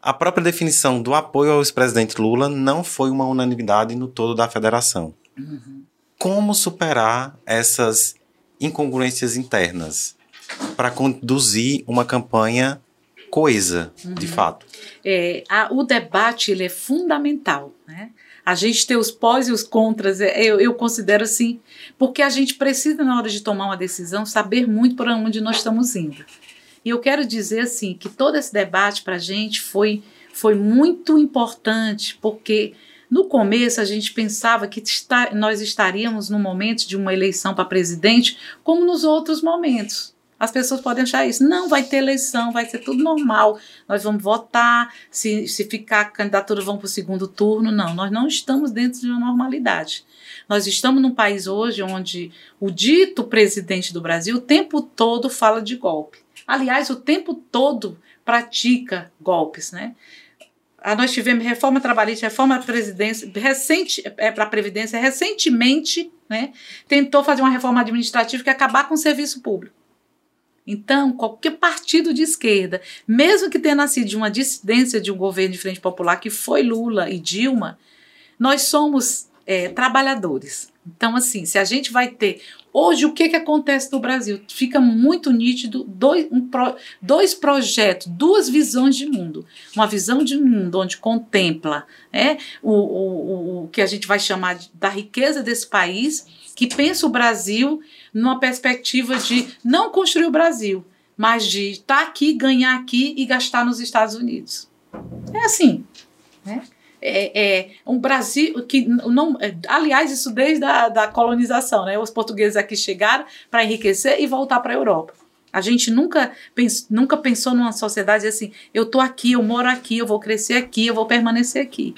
A própria definição do apoio ao ex-presidente Lula não foi uma unanimidade no todo da federação. Uhum. Como superar essas incongruências internas para conduzir uma campanha coesa, uhum. de fato? É, a, o debate ele é fundamental. Né? A gente ter os pós e os contras, é, eu, eu considero assim, porque a gente precisa, na hora de tomar uma decisão, saber muito para onde nós estamos indo. E eu quero dizer assim que todo esse debate para a gente foi, foi muito importante, porque no começo a gente pensava que está, nós estaríamos no momento de uma eleição para presidente, como nos outros momentos. As pessoas podem achar isso. Não, vai ter eleição, vai ser tudo normal. Nós vamos votar. Se, se ficar candidatura, vão para o segundo turno. Não, nós não estamos dentro de uma normalidade. Nós estamos num país hoje onde o dito presidente do Brasil o tempo todo fala de golpe. aliás, o tempo todo pratica golpes, né? Ah, nós tivemos reforma trabalhista, reforma recente, é, para a Previdência, recentemente, né, tentou fazer uma reforma administrativa que acabar com o serviço público. Então, qualquer partido de esquerda, mesmo que tenha nascido de uma dissidência de um governo de frente popular, que foi Lula e Dilma, nós somos é, trabalhadores. Então, assim, se a gente vai ter. Hoje, o que, que acontece no Brasil? Fica muito nítido dois, um dois projetos, duas visões de mundo. Uma visão de mundo onde contempla é, o, o, o que a gente vai chamar de, da riqueza desse país, que pensa o Brasil numa perspectiva de não construir o Brasil, mas de estar tá aqui, ganhar aqui e gastar nos Estados Unidos. É assim. Né? é, é, um Brasil que não. É, aliás, isso desde a da colonização, né? Os portugueses aqui chegaram para enriquecer e voltar para a Europa. A gente nunca, pens, nunca pensou numa sociedade assim: eu estou aqui, eu moro aqui, eu vou crescer aqui, eu vou permanecer aqui.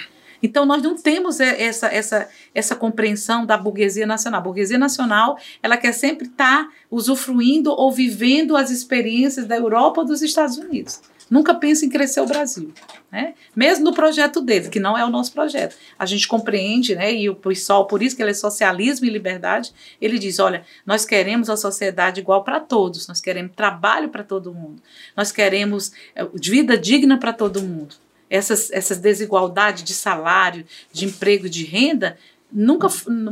Então nós não temos essa, essa, essa compreensão da burguesia nacional. A burguesia nacional ela quer sempre estar usufruindo ou vivendo as experiências da Europa ou dos Estados Unidos nunca pensa em crescer o Brasil. Né? Mesmo no projeto dele, que não é o nosso projeto. A gente compreende, né, e o PSOL, por isso que ele é socialismo e liberdade, ele diz: olha, nós queremos a sociedade igual para todos, nós queremos trabalho para todo mundo, nós queremos eh, vida digna para todo mundo. Essas, essas desigualdades de salário, de emprego, de renda, nunca.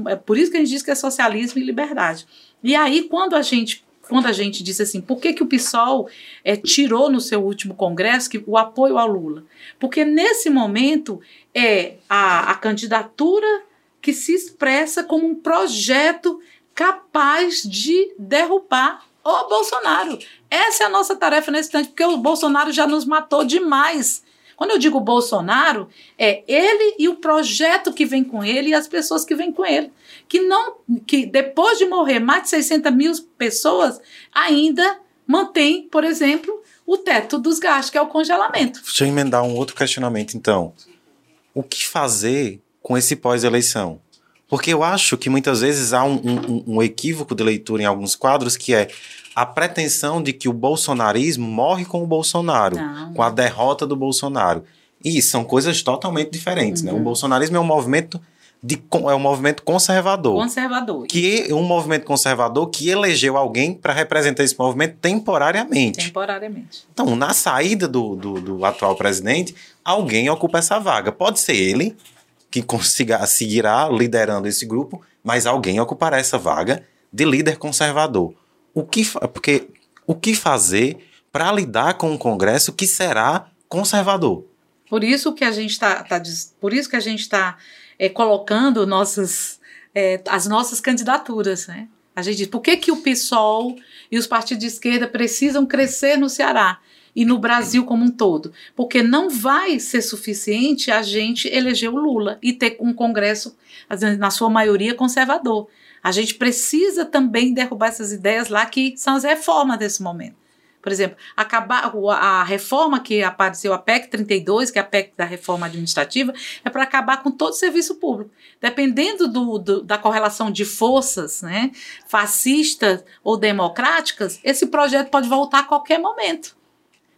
É por isso que a gente diz que é socialismo e liberdade. E aí, quando a gente quando a gente disse assim, por que, que o PSOL é, tirou no seu último congresso que, o apoio ao Lula? Porque nesse momento é a, a candidatura que se expressa como um projeto capaz de derrubar o Bolsonaro. Essa é a nossa tarefa nesse instante, porque o Bolsonaro já nos matou demais. Quando eu digo Bolsonaro, é ele e o projeto que vem com ele e as pessoas que vêm com ele que não que depois de morrer mais de 600 mil pessoas ainda mantém, por exemplo, o teto dos gastos, que é o congelamento. Deixa eu emendar um outro questionamento, então. O que fazer com esse pós-eleição? Porque eu acho que muitas vezes há um, um, um, equívoco de leitura em alguns quadros que é a pretensão de que o bolsonarismo morre com o Bolsonaro, Não. com a derrota do Bolsonaro. E são coisas totalmente diferentes. Uhum. Né? O uhum. bolsonarismo é um movimento de, é um movimento conservador. Conservador. Que é um movimento conservador que elegeu alguém para representar esse movimento temporariamente. Temporariamente. Então, na saída do, do, do, atual presidente, alguém ocupa essa vaga. Pode ser ele, que consiga, seguirá liderando esse grupo, mas alguém ocupará essa vaga de líder conservador. O que, porque, o que fazer para lidar com um Congresso que será conservador? Por isso que a gente está tá, por isso que a gente está é, colocando nossas, é, as nossas candidaturas. Né? A gente diz, por que, que o PSOL e os partidos de esquerda precisam crescer no Ceará? e no Brasil como um todo, porque não vai ser suficiente a gente eleger o Lula e ter um Congresso, na sua maioria, conservador. A gente precisa também derrubar essas ideias lá que são as reformas desse momento. Por exemplo, acabar a reforma que apareceu, a PEC 32, que é a PEC da reforma administrativa, é para acabar com todo o serviço público. Dependendo do, do, da correlação de forças, né, fascistas ou democráticas, esse projeto pode voltar a qualquer momento.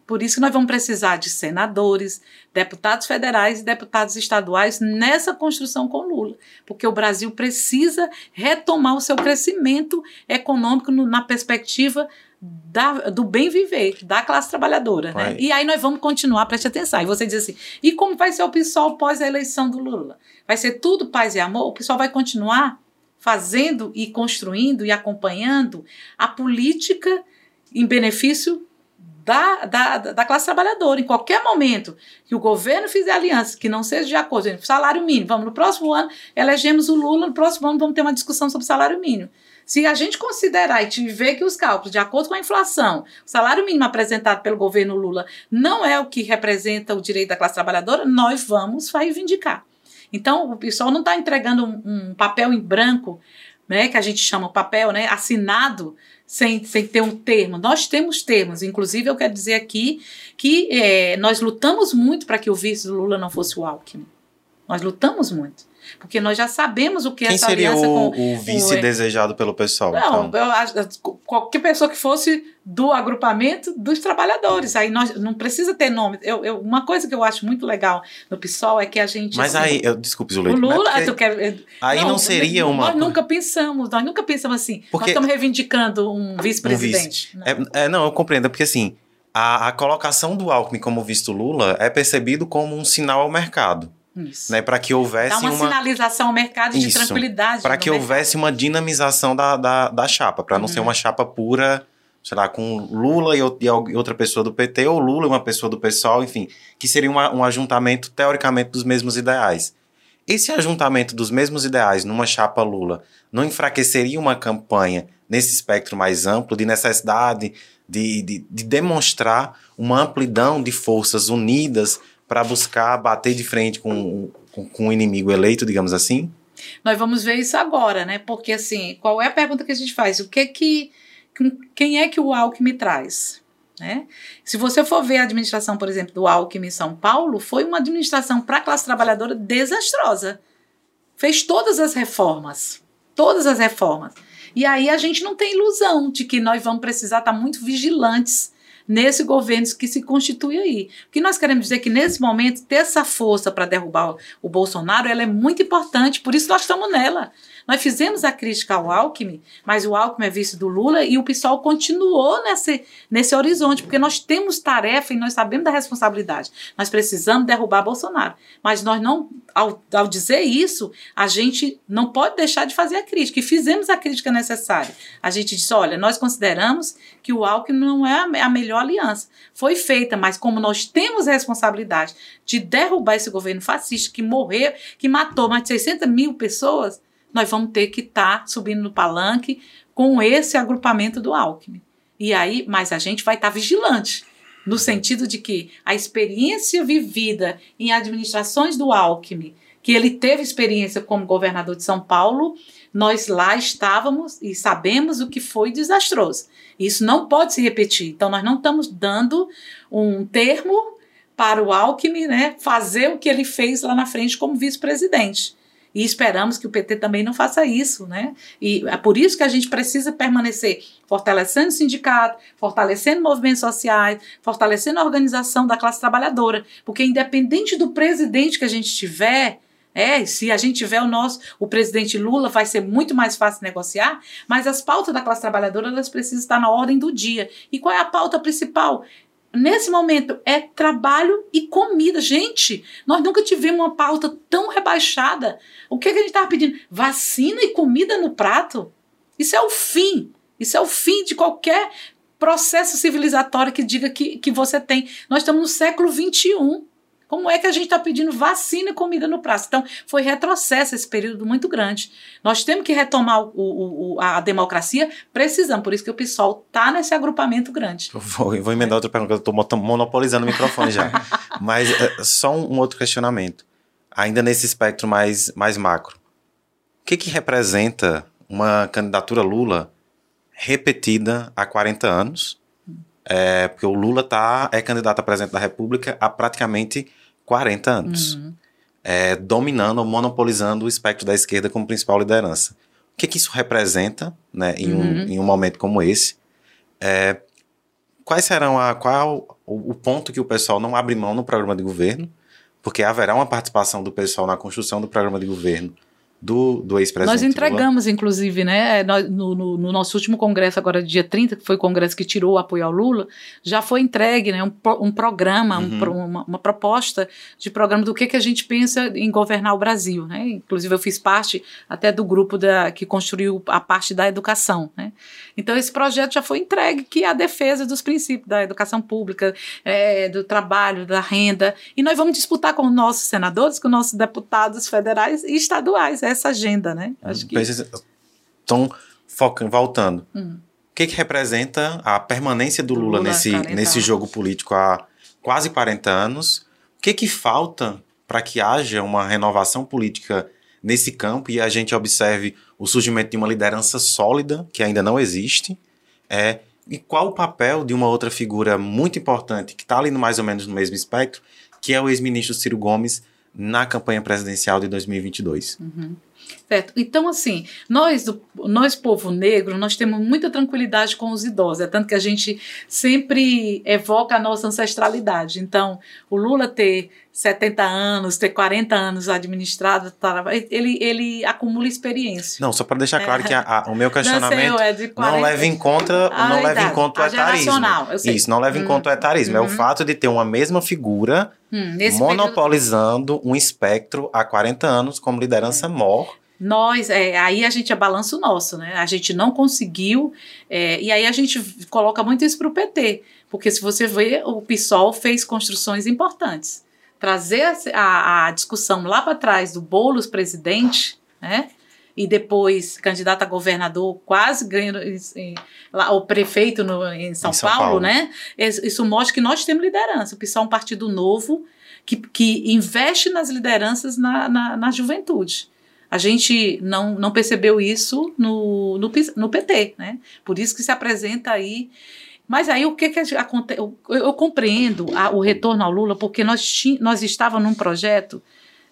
Por isso que nós vamos precisar de senadores, deputados federais e deputados estaduais nessa construção com Lula, porque o Brasil precisa retomar o seu crescimento econômico no, na perspectiva da, do bem viver da classe trabalhadora. Né? E aí nós vamos continuar, preste atenção. E você diz assim: e como vai ser o PSOL pós a eleição do Lula? Vai ser tudo paz e amor? O PSOL vai continuar fazendo e construindo e acompanhando a política em benefício da, da, da classe trabalhadora. Em qualquer momento que o governo fizer aliança que não seja de acordo o salário mínimo, vamos no próximo ano, elegemos o Lula, no próximo ano vamos ter uma discussão sobre salário mínimo. Se a gente considerar e ver que os cálculos, de acordo com a inflação, o salário mínimo apresentado pelo governo Lula não é o que representa o direito da classe trabalhadora, nós vamos reivindicar. Então, o pessoal não está entregando um, um, papel em branco, né, que a gente chama papel, né, assinado, sem, sem ter um termo. Nós temos termos. Inclusive, eu quero dizer aqui que é, nós lutamos muito para que o vice do Lula não fosse o Alckmin. Nós lutamos muito. Porque nós já sabemos o que é Quem essa seria aliança o, com o vice o- desejado pelo pessoal? Não, então? qualquer pessoa que fosse do agrupamento dos trabalhadores. Aí nós não precisa ter nome. Eu, eu- uma coisa que eu acho muito legal no PSOL é que a gente. Mas assim, aí, eu, desculpe, O Zuleide, mas Lula, porque tu quer, aí não, seria uma. Nós nunca pensamos, nós nunca pensamos assim. Porque- nós estamos reivindicando um vice-presidente. Não. É, é, não, eu compreendo, é porque assim, a, a colocação do Alckmin como visto Lula é percebido como um sinal ao mercado, Isso. né? Para que houvesse Dá uma, uma. sinalização ao mercado de Isso, tranquilidade. Para que mercado. houvesse uma dinamização da, da, da chapa, para não Uhum. ser uma chapa pura, sei lá, com Lula e, e outra pessoa do PT, ou Lula e uma pessoa do PSOL, enfim, que seria uma- um ajuntamento, teoricamente, dos mesmos ideais. Esse ajuntamento dos mesmos ideais numa chapa Lula não enfraqueceria uma campanha nesse espectro mais amplo de necessidade de, de, de demonstrar uma amplidão de forças unidas para buscar bater de frente com, com, com o inimigo eleito, digamos assim? Nós vamos ver isso agora, né? Porque assim, qual é a pergunta que a gente faz? O que que quem é que o Alckmin traz? Né? Se você for ver a administração, por exemplo, do Alckmin em São Paulo, foi uma administração para a classe trabalhadora desastrosa. Fez todas as reformas. Todas as reformas. E aí a gente não tem ilusão de que nós vamos precisar estar muito vigilantes nesse governo que se constitui aí. O que nós queremos dizer é que nesse momento ter essa força para derrubar o, Bolsonaro, ela é muito importante, por isso nós estamos nela. Nós fizemos a crítica ao Alckmin, mas o Alckmin é vice do Lula e o PSOL continuou nesse, nesse horizonte, porque nós temos tarefa e nós sabemos da responsabilidade. Nós precisamos derrubar Bolsonaro. Mas nós não, ao, ao dizer isso, a gente não pode deixar de fazer a crítica. E fizemos a crítica necessária. A gente disse: olha, nós consideramos que o Alckmin não é a, melhor aliança. Foi feita, mas como nós temos a responsabilidade de derrubar esse governo fascista que morreu, que matou mais de 600 mil pessoas, nós vamos ter que estar subindo no palanque com esse agrupamento do Alckmin. E aí, mas a gente vai estar vigilante, no sentido de que a experiência vivida em administrações do Alckmin, que ele teve experiência como governador de São Paulo, nós lá estávamos e sabemos o que foi desastroso. Isso não pode se repetir. Então, nós não estamos dando um termo para o Alckmin né, fazer o que ele fez lá na frente como vice-presidente. E esperamos que o PT também não faça isso, né? E é por isso que a gente precisa permanecer fortalecendo o sindicato, fortalecendo movimentos sociais, fortalecendo a organização da classe trabalhadora. Porque independente do presidente que a gente tiver, é, se a gente tiver o nosso, o presidente Lula, vai ser muito mais fácil negociar, mas as pautas da classe trabalhadora, elas precisam estar na ordem do dia. E qual é a pauta principal? Nesse momento é trabalho e comida. Gente, nós nunca tivemos uma pauta tão rebaixada. O que, é que a gente estava pedindo? Vacina e comida no prato? Isso é o fim. Isso é o fim de qualquer processo civilizatório que diga que, que você tem. Nós estamos no século XXI. Como é que a gente está pedindo vacina e comida no prato? Então, foi retrocesso esse período muito grande. Nós temos que retomar o, o, o, a democracia, precisamos. Por isso que o PSOL está nesse agrupamento grande. Eu vou, vou emendar outra pergunta, eu estou monopolizando o microfone já. Mas é, só um, um outro questionamento. Ainda nesse espectro mais, mais macro. O que, que representa uma candidatura Lula repetida há 40 anos? É, porque o Lula tá, é candidato a presidente da República há praticamente 40 anos. Uhum. É, dominando ou monopolizando o espectro da esquerda como principal liderança. O que, que isso representa né, em, um, Uhum. em um momento como esse? É, quais serão a, qual o, o ponto que o pessoal não abre mão no programa de governo? Porque haverá uma participação do pessoal na construção do programa de governo do, do ex-presidente Nós Lula. entregamos, inclusive, né, nós- no, no- no nosso último congresso, agora dia 30, que foi o congresso que tirou o apoio ao Lula, já foi entregue né, um, um programa, um Uhum. pro- uma, uma proposta de programa do que, que a gente pensa em governar o Brasil. Né? Inclusive, eu fiz parte até do grupo da, que construiu a parte da educação. Né? Então, esse projeto já foi entregue, que é a defesa dos princípios da educação pública, é, do trabalho, da renda. E nós vamos disputar com os nossos senadores, com os nossos deputados federais e estaduais essa agenda, né? Acho que Estão focando, voltando. Hum. O que, que representa a permanência do Do Lula, Lula, nesse, 40 nesse jogo político há quase 40 anos? O que, que falta para que haja uma renovação política nesse campo e a gente observe o surgimento de uma liderança sólida, que ainda não existe? É, e qual o papel de uma outra figura muito importante, que está ali no- mais ou menos no mesmo espectro, que é o ex-ministro Ciro Gomes, na campanha presidencial de 2022. Uhum. Certo. Então, assim, nós, nós, povo negro, nós temos muita tranquilidade com os idosos. É tanto que a gente sempre evoca a nossa ancestralidade. Então, o Lula ter 70 anos, ter 40 anos administrado, tá, ele, ele acumula experiência. Não, só para deixar claro é. que a, a, o meu questionamento não, sei, é 40... não leva em conta, não leva em conta o etarismo. Isso, não leva em conta o etarismo. Uhum. É o fato de ter uma mesma figura hum, monopolizando período... um espectro há 40 anos como liderança é. mor nós, é, aí a gente é balanço nosso, né? A gente não conseguiu, é, e aí a gente coloca muito isso para o PT, porque se você vê, o PSOL fez construções importantes. Trazer a, a discussão lá para trás do Boulos presidente, né? E depois candidato a governador, quase ganhando lá, o prefeito no, em, São, em São Paulo, Paulo, né? Isso mostra que nós temos liderança. O PSOL é um partido novo que, que investe nas lideranças na, na, na juventude. A gente não, não percebeu isso no, no, no PT, né? Por isso que se apresenta aí. Mas aí o que, que acontece? Eu, eu, compreendo a, o retorno ao Lula, porque nós, nós estávamos num projeto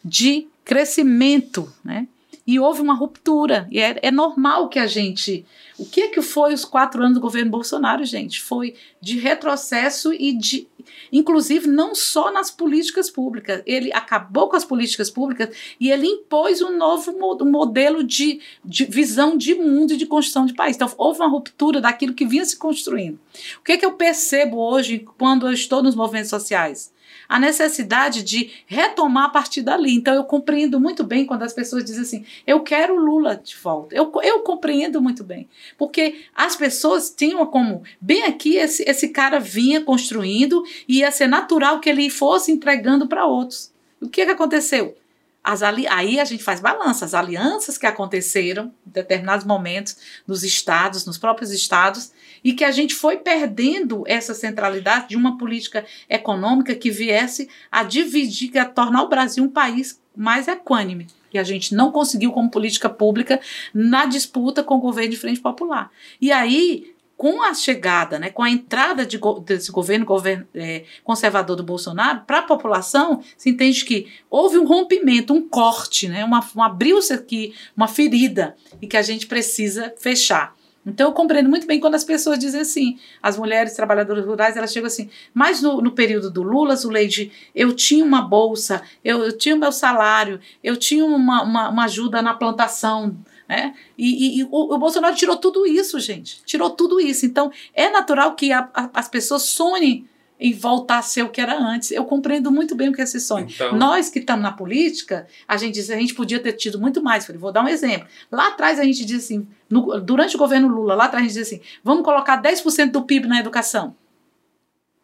de crescimento, né? E houve uma ruptura. E é, é normal que a gente. O que, que foi os quatro anos do governo Bolsonaro, gente? Foi de retrocesso e de. Inclusive, não só nas políticas públicas. Ele acabou com as políticas públicas e ele impôs um novo modelo de, de visão de mundo e de construção de país. Então, houve uma ruptura daquilo que vinha se construindo. O que, que eu percebo hoje quando eu estou nos movimentos sociais? a necessidade de retomar a partir dali. Então, eu compreendo muito bem quando as pessoas dizem assim: eu quero Lula de volta. Eu, eu compreendo muito bem. Porque as pessoas tinham como, bem aqui, esse, esse cara vinha construindo e ia ser natural que ele fosse entregando para outros. O que, que aconteceu? As ali... Aí a gente faz balança, as alianças que aconteceram em determinados momentos nos estados, nos próprios estados, e que a gente foi perdendo essa centralidade de uma política econômica que viesse a dividir, a tornar o Brasil um país mais equânime. E a gente não conseguiu como política pública na disputa com o governo de frente popular. E aí com a chegada, né, com a entrada de, desse governo, governo é, conservador do Bolsonaro, para a população, se entende que houve um rompimento, um corte, né, uma, um abriu-se aqui uma ferida e que a gente precisa fechar. Então eu compreendo muito bem quando as pessoas dizem assim, as mulheres trabalhadoras rurais, elas chegam assim, mas no, no período do Lula, Zuleide, eu tinha uma bolsa, eu, eu tinha o meu salário, eu tinha uma, uma, uma ajuda na plantação, né? E, e, e o, o, Bolsonaro tirou tudo isso, gente. Tirou tudo isso. Então, é natural que a, a, as pessoas sonhem em voltar a ser o que era antes. Eu compreendo muito bem o que é esse sonho. Então... Nós que estamos na política, a gente diz a gente podia ter tido muito mais. Falei, vou dar um exemplo. Lá atrás a gente diz assim, no, durante o governo Lula, lá atrás a gente diz assim, vamos colocar 10% do PIB na educação.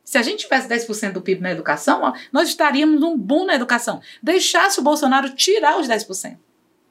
Se a gente tivesse 10% do PIB na educação, nós estaríamos num boom na educação. Deixasse o Bolsonaro tirar os 10%.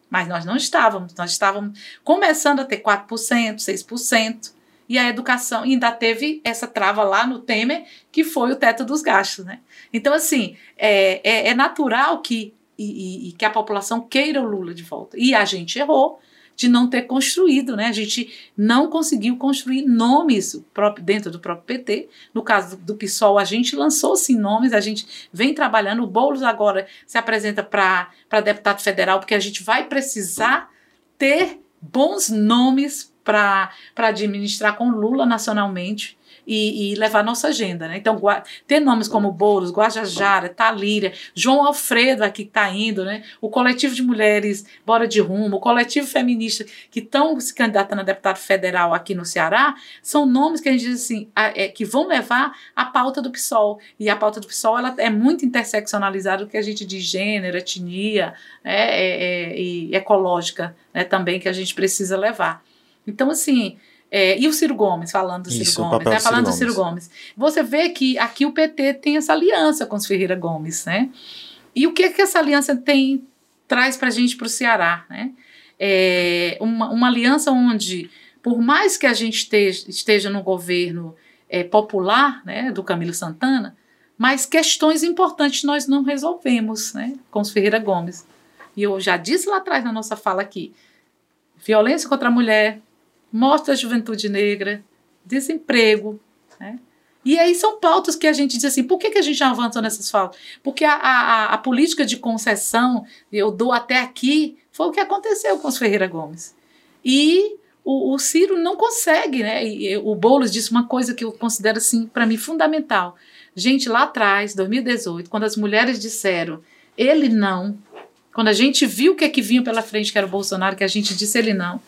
Mas nós não estávamos, nós estávamos começando a ter 4%, 6%, e a educação ainda teve essa trava lá no Temer, que foi o teto dos gastos. Né? Então, assim, é, é, é natural que, e, e, que a população queira o Lula de volta. E a gente errou, de não ter construído, né? A gente não conseguiu construir nomes dentro do próprio PT. No caso do PSOL, a gente lançou sim nomes, a gente vem trabalhando. O Boulos agora se apresenta para deputado federal, porque a gente vai precisar ter bons nomes para administrar com Lula nacionalmente e, e levar nossa agenda. Né? Então, ter nomes como Boulos, Guajajara, Talíria, João Alfredo aqui que está indo, né? o coletivo de mulheres Bora de Rumo, o coletivo feminista que estão se candidatando a deputado federal aqui no Ceará, são nomes que a gente diz assim, a, é, que vão levar a pauta do PSOL. E a pauta do PSOL ela é muito interseccionalizada do que a gente diz gênero, etnia né? é, é, e ecológica né? também que a gente precisa levar. Então, assim, é, e o Ciro Gomes, falando do Ciro Isso, Gomes, né? falando do Ciro Gomes. Você vê que aqui o PT tem essa aliança com os Ferreira Gomes, né? E o que que essa aliança tem traz para a gente para o Ceará, né? É uma, uma aliança onde, por mais que a gente esteja, esteja no governo é, popular, né, do Camilo Santana, mas questões importantes nós não resolvemos, né, com os Ferreira Gomes. E eu já disse lá atrás na nossa fala aqui, violência contra a mulher, morte da juventude negra, desemprego. Né? E aí são pautas que a gente diz assim, por que, que a gente avança nessas pautas? Porque a, a, a política de concessão, eu dou até aqui, foi o que aconteceu com os Ferreira Gomes. E o, o Ciro não consegue, né? E, o Boulos disse uma coisa que eu considero, assim, para mim, fundamental. Gente, lá atrás, 2018, quando as mulheres disseram, ele não, quando a gente viu o que é que vinha pela frente, que era o Bolsonaro, que a gente disse ele não,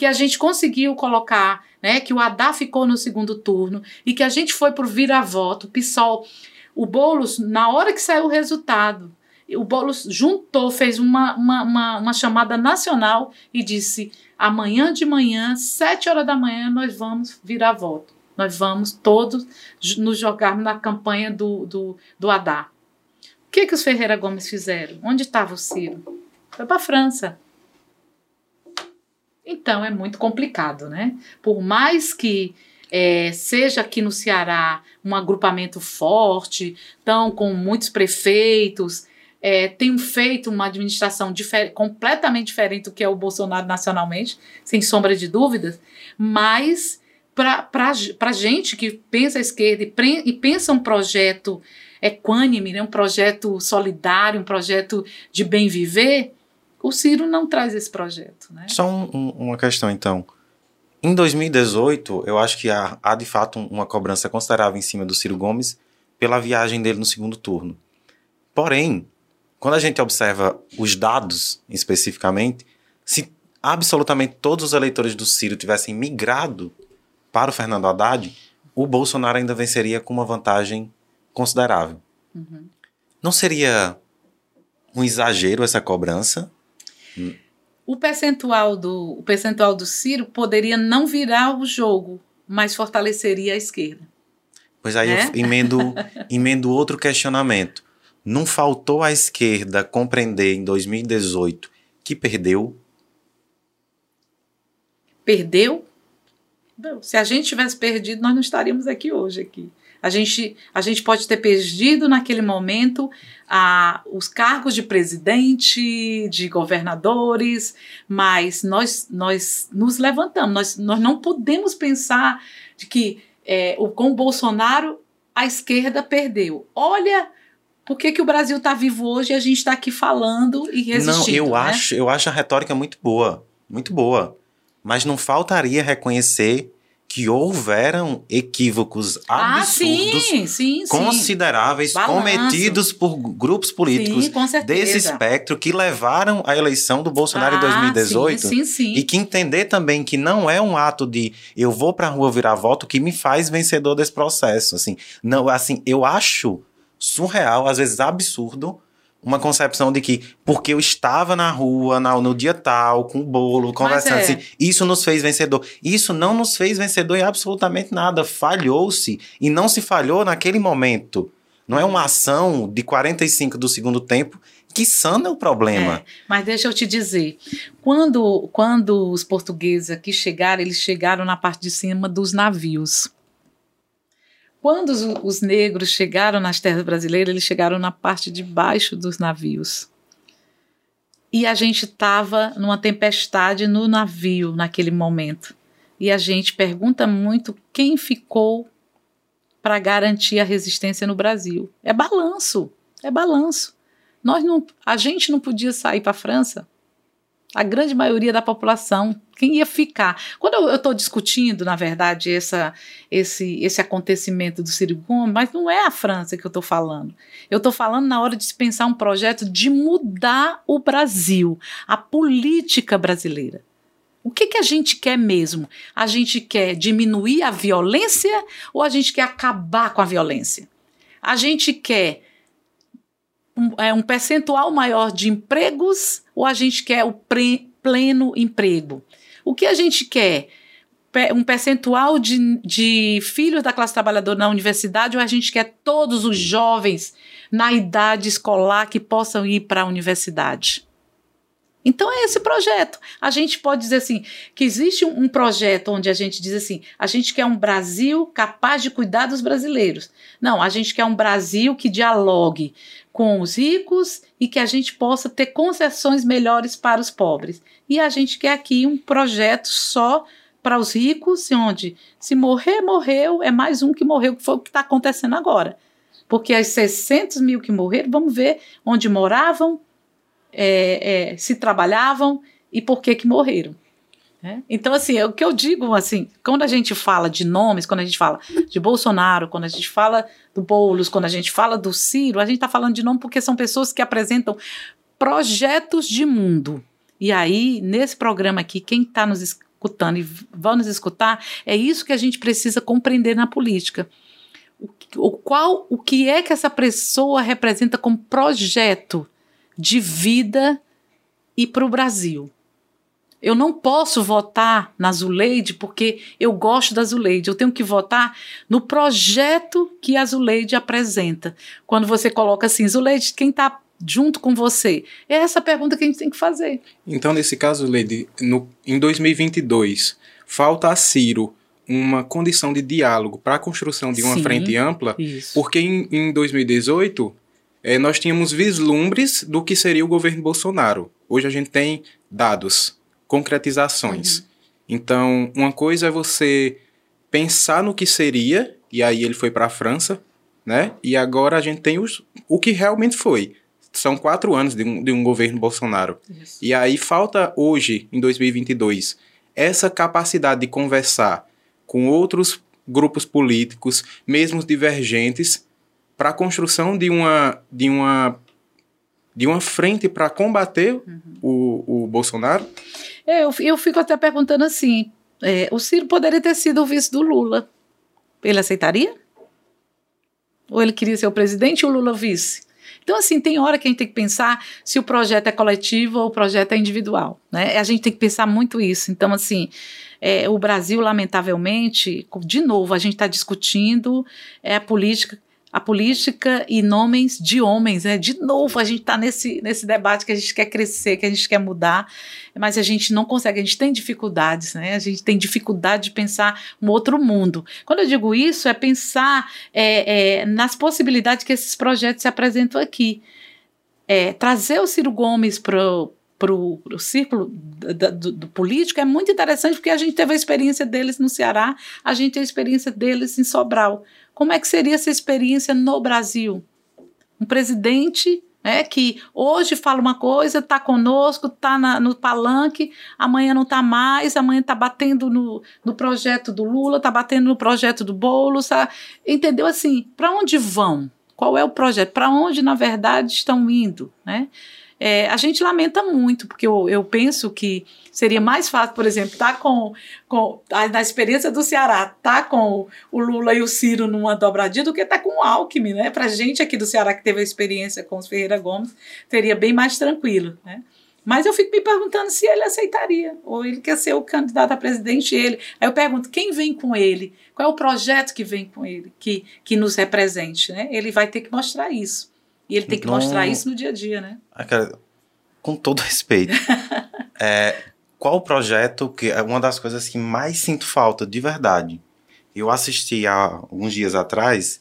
que a gente conseguiu colocar né, que o Haddad ficou no segundo turno e que a gente foi vira-voto, o PSOL, o Boulos, na hora que saiu o resultado, o Boulos juntou, fez uma, uma, uma, uma chamada nacional e disse: amanhã de manhã, sete horas da manhã, nós vamos virar voto. Nós vamos todos nos jogar na campanha do, do, do Haddad. O que, que os Ferreira Gomes fizeram? Onde estava o Ciro? Foi para a França. Então é muito complicado, né? Por mais que é, seja aqui no Ceará um agrupamento forte, estão com muitos prefeitos, é, tem feito uma administração difer completamente diferente do que é o Bolsonaro nacionalmente, sem sombra de dúvidas, mas para a gente que pensa a esquerda e, e pensa um projeto equânime, né, um projeto solidário, um projeto de bem viver, o Ciro não traz esse projeto. Né? Só um, um, uma questão, então. Em 2018, eu acho que há, há de fato uma cobrança considerável em cima do Ciro Gomes pela viagem dele no segundo turno. Porém, quando a gente observa os dados especificamente, se absolutamente todos os eleitores do Ciro tivessem migrado para o Fernando Haddad, o Bolsonaro ainda venceria com uma vantagem considerável. Uhum. Não seria um exagero essa cobrança? O percentual do, o percentual do Ciro poderia não virar o jogo, mas fortaleceria a esquerda. Pois aí é? eu emendo, emendo outro questionamento. Não faltou à esquerda compreender em 2018 que perdeu? Perdeu? se a gente tivesse perdido, nós não estaríamos aqui hoje aqui. A gente, a gente pode ter perdido naquele momento a, os cargos de presidente, de governadores, mas nós, nós nos levantamos. Nós, nós não podemos pensar de que é, o, com o Bolsonaro a esquerda perdeu. Olha por que, que o Brasil está vivo hoje e a gente está aqui falando e resistindo. Não, eu né? acho, eu acho a retórica muito boa, muito boa. Mas não faltaria reconhecer que houveram equívocos ah, absurdos, sim, sim, consideráveis, Balanço. cometidos por grupos políticos sim, desse espectro que levaram à eleição do Bolsonaro ah, em 2018 sim, sim, e que entender também que não é um ato de eu vou para a rua virar voto que me faz vencedor desse processo, assim, não, assim, eu acho surreal, às vezes absurdo, uma concepção de que porque eu estava na rua na, no dia tal, com o bolo, conversando é. assim, isso nos fez vencedor. Isso não nos fez vencedor em absolutamente nada. Falhou-se. E não se falhou naquele momento. Não é uma ação de 45 do segundo tempo que sana o problema. É, mas deixa eu te dizer, quando, quando os portugueses aqui chegaram, eles chegaram na parte de cima dos navios. Quando os, os, negros chegaram nas terras brasileiras, eles chegaram na parte de baixo dos navios. E a gente estava numa tempestade no navio naquele momento. E a gente pergunta muito quem ficou para garantir a resistência no Brasil. É balanço, é balanço. Nós não, a gente não podia sair para a França a grande maioria da população, quem ia ficar. Quando eu estou discutindo, na verdade, essa, esse, esse acontecimento do Ciro Gomes, mas não é a França que eu estou falando. Eu estou falando na hora de se pensar um projeto de mudar o Brasil, a política brasileira. O que, que a gente quer mesmo? A gente quer diminuir a violência ou a gente quer acabar com a violência? A gente quer um, é, um percentual maior de empregos ou a gente quer o pre, pleno emprego? O que a gente quer? Um percentual de, de filhos da classe trabalhadora na universidade ou a gente quer todos os jovens na idade escolar que possam ir para a universidade? Então é esse projeto. A gente pode dizer assim que existe um, projeto onde a gente diz assim: a gente quer um Brasil capaz de cuidar dos brasileiros. Não, a gente quer um Brasil que dialogue com os ricos e que a gente possa ter concessões melhores para os pobres. E a gente quer aqui um projeto só para os ricos, onde se morrer, morreu, é mais um que morreu, que foi o que está acontecendo agora. Porque as 600 mil que morreram, vamos ver onde moravam, é, é, se trabalhavam e por que que morreram. É? Então, assim, é o que eu digo, assim, quando a gente fala de nomes, quando a gente fala de Bolsonaro, quando a gente fala do Boulos, quando a gente fala do Ciro, a gente está falando de nome porque são pessoas que apresentam projetos de mundo. E aí, nesse programa aqui, quem está nos escutando e vai nos escutar, é isso que a gente precisa compreender na política. O, o, qual, o que é que essa pessoa representa como projeto de vida e para o Brasil? Eu não posso votar na Zuleide porque eu gosto da Zuleide. Eu tenho que votar no projeto que a Zuleide apresenta. Quando você coloca assim, Zuleide, quem está junto com você? É essa pergunta que a gente tem que fazer. Então, nesse caso, Zuleide, no, em 2022, falta a Ciro uma condição de diálogo para a construção de uma Sim, frente ampla, isso. porque em, em 2018 eh, nós tínhamos vislumbres do que seria o governo Bolsonaro. Hoje a gente tem dados, concretizações. Então, uma coisa é você pensar no que seria, e aí ele foi para a França, né? E agora a gente tem os, o que realmente foi. São quatro anos de um, de um governo Bolsonaro. E aí falta hoje, em 2022, essa capacidade de conversar com outros grupos políticos, mesmo divergentes, para a construção de uma, de uma, de uma frente para combater o, o Bolsonaro. Eu, eu fico até perguntando assim: é, o Ciro poderia ter sido o vice do Lula. Ele aceitaria? Ou ele queria ser o presidente e o Lula vice? Então, assim, tem hora que a gente tem que pensar se o projeto é coletivo ou o projeto é individual. Né? A gente tem que pensar muito isso. Então, assim, é, o Brasil, lamentavelmente, de novo, a gente está discutindo é, a política a política e nomes de homens, né? De novo, a gente está nesse, nesse debate que a gente quer crescer, que a gente quer mudar, mas a gente não consegue, a gente tem dificuldades, né? A gente tem dificuldade de pensar um outro mundo. Quando eu digo isso, é pensar é, é, nas possibilidades que esses projetos se apresentam aqui. É, trazer o Ciro Gomes para para o círculo do, do, do, político é muito interessante porque a gente teve a experiência deles no Ceará, a gente tem a experiência deles em Sobral. Como é que seria essa experiência no Brasil? Um presidente né, que hoje fala uma coisa, está conosco, está no palanque, amanhã não está mais, amanhã está batendo no, no projeto do Lula, está batendo no projeto do Boulos, tá, entendeu? Assim, para onde vão? Qual é o projeto? Para onde, na verdade, estão indo? Né? É, a gente lamenta muito, porque eu, eu penso que seria mais fácil, por exemplo, estar tá com, com na experiência do Ceará, estar tá com o Lula e o Ciro numa dobradinha do que estar tá com o Alckmin, né? Para gente aqui do Ceará que teve a experiência com os Ferreira Gomes, seria bem mais tranquilo, né? Mas eu fico me perguntando se ele aceitaria, ou ele quer ser o candidato a presidente ele. Aí eu pergunto, quem vem com ele? Qual é o projeto que vem com ele, que, que nos represente, né? Ele vai ter que mostrar isso. E ele tem que mostrar isso no dia a dia, né? Ah, cara, com todo respeito, é, qual o projeto que é uma das coisas que mais sinto falta de verdade? Eu assisti há alguns dias atrás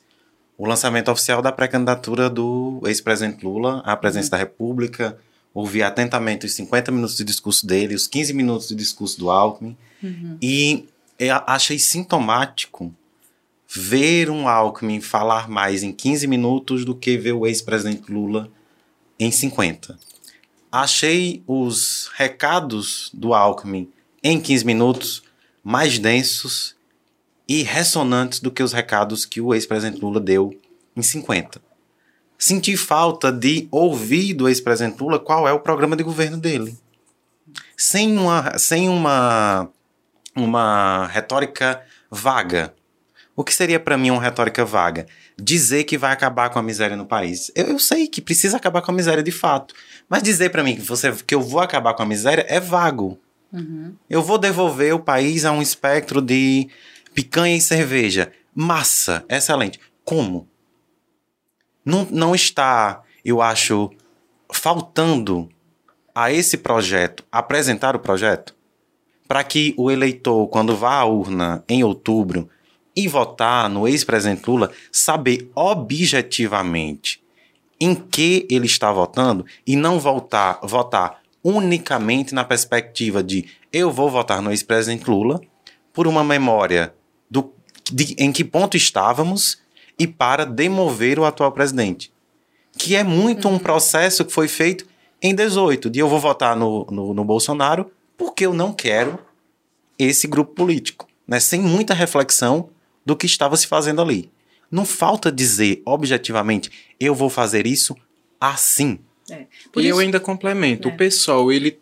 o lançamento oficial da pré-candidatura do ex-presidente Lula à presidência da República. Ouvi atentamente os 50 minutos de discurso dele, os 15 minutos de discurso do Alckmin. E eu achei sintomático ver um Alckmin falar mais em 15 minutos do que ver o ex-presidente Lula em 50. Achei os recados do Alckmin em 15 minutos mais densos e ressonantes do que os recados que o ex-presidente Lula deu em 50. Senti falta de ouvir do ex-presidente Lula qual é o programa de governo dele. Sem uma, sem uma, uma retórica vaga. O que seria para mim uma retórica vaga? Dizer que vai acabar com a miséria no país. Eu, eu sei que precisa acabar com a miséria de fato. Mas dizer para mim que, você, que eu vou acabar com a miséria é vago. Eu vou devolver o país a um espectro de picanha e cerveja. Massa, excelente. Como? Não, não está, eu acho, faltando a esse projeto apresentar o projeto? Para que o eleitor, quando vá à urna em outubro e votar no ex-presidente Lula, saber objetivamente em que ele está votando e não voltar, votar unicamente na perspectiva de eu vou votar no ex-presidente Lula por uma memória do, de, em que ponto estávamos e para demover o atual presidente. Que é muito um processo que foi feito em 18, de eu vou votar no, no, no Bolsonaro porque eu não quero esse grupo político, né? sem muita reflexão do que estava se fazendo ali. Não falta dizer objetivamente, eu vou fazer isso assim. É. e isso, eu ainda complemento, é. o pessoal, ele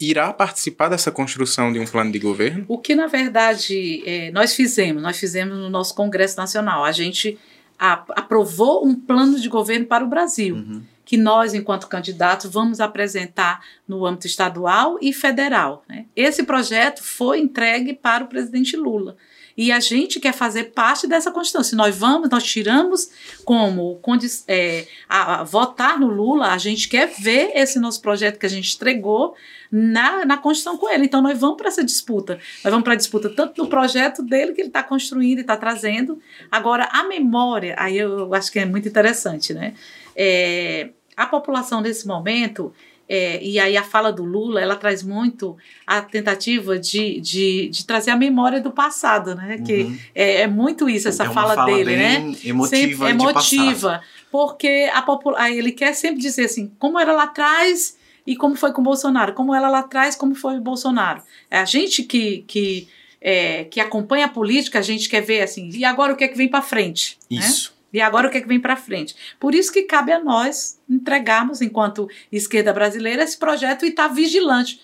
irá participar dessa construção de um plano de governo? O que, na verdade, é, nós fizemos, nós fizemos no nosso Congresso Nacional, a gente a, aprovou um plano de governo para o Brasil. Uhum que nós, enquanto candidatos, vamos apresentar no âmbito estadual e federal. Né? Esse projeto foi entregue para o presidente Lula. E a gente quer fazer parte dessa Constituição. Se nós vamos, nós tiramos como é, a, a, votar no Lula, a gente quer ver esse nosso projeto que a gente entregou na, na Constituição com ele. Então nós vamos para essa disputa. Nós vamos para a disputa tanto do projeto dele que ele está construindo e está trazendo. Agora, a memória, aí eu acho que é muito interessante, né? É, a população nesse momento, é, e aí a fala do Lula, ela traz muito a tentativa de, de, de trazer a memória do passado, né? Uhum. Que é, é, muito isso, essa é fala, fala, dele, né? Emotiva, sempre, emotiva. Porque a popula ele quer sempre dizer assim, como era lá atrás e como foi com o Bolsonaro, como era lá atrás, como foi o Bolsonaro. É a gente que, que, é, que acompanha a política, a gente quer ver assim, e agora o que é que vem para frente? Né? Isso. E agora o que é que vem para frente? Por isso que cabe a nós entregarmos, enquanto esquerda brasileira, esse projeto e estar tá vigilante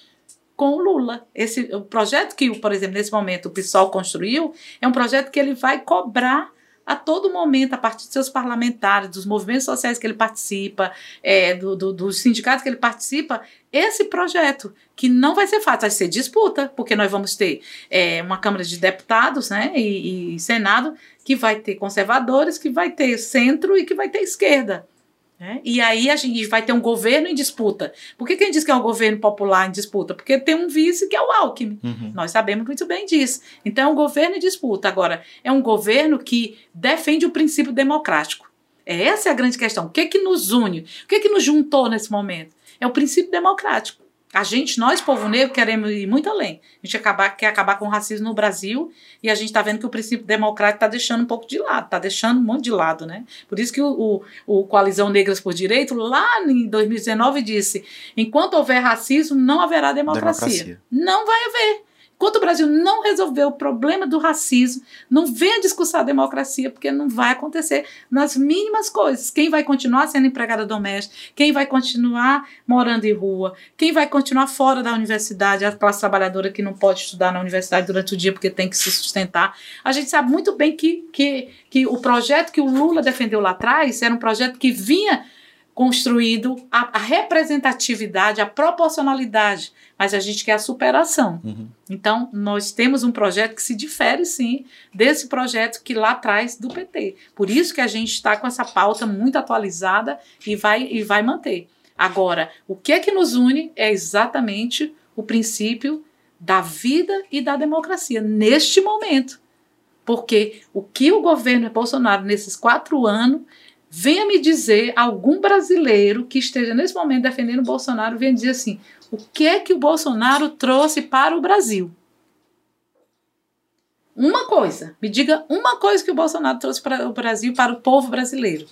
com o Lula. Esse, o projeto que, por exemplo, nesse momento o PSOL construiu é um projeto que ele vai cobrar a todo momento, a partir de seus parlamentares, dos movimentos sociais que ele participa, é, do, do, dos sindicatos que ele participa, esse projeto, que não vai ser fácil, vai ser disputa, porque nós vamos ter é, uma Câmara de Deputados né, e, e Senado que vai ter conservadores, que vai ter centro e que vai ter esquerda. Né? E aí a gente vai ter um governo em disputa. Por que quem diz que é um governo popular em disputa? Porque tem um vice que é o Alckmin. Uhum. Nós sabemos muito bem disso. Então é um governo em disputa. Agora, é um governo que defende o princípio democrático. Essa é a grande questão. O que, é que nos une? O que, é que nos juntou nesse momento? É o princípio democrático. A gente, nós, povo negro, queremos ir muito além. A gente acabar, quer acabar com o racismo no Brasil e a gente está vendo que o princípio democrático está deixando um pouco de lado, está deixando um monte de lado, né? Por isso que o, o, o, Coalizão Negras por Direito, lá em 2019, disse: enquanto houver racismo, não haverá democracia. democracia. Não vai haver. Enquanto o Brasil não resolver o problema do racismo, não venha discussão a democracia, porque não vai acontecer nas mínimas coisas. Quem vai continuar sendo empregada doméstica, quem vai continuar morando em rua, quem vai continuar fora da universidade, a classe trabalhadora que não pode estudar na universidade durante o dia porque tem que se sustentar. A gente sabe muito bem que, que, que o projeto que o Lula defendeu lá atrás era um projeto que vinha construído a, a, representatividade, a proporcionalidade, mas a gente quer a superação. Uhum. Então, nós temos um projeto que se difere, sim, desse projeto que lá atrás do PT. Por isso que a gente está com essa pauta muito atualizada e vai, e vai manter. Agora, o que é que nos une é exatamente o princípio da vida e da democracia, neste momento. Porque o que o governo Bolsonaro, nesses quatro anos, Venha me dizer algum brasileiro que esteja nesse momento defendendo o Bolsonaro, venha dizer assim: o que é que o Bolsonaro trouxe para o Brasil? Uma coisa, me diga uma coisa que o Bolsonaro trouxe para o Brasil, para o povo brasileiro.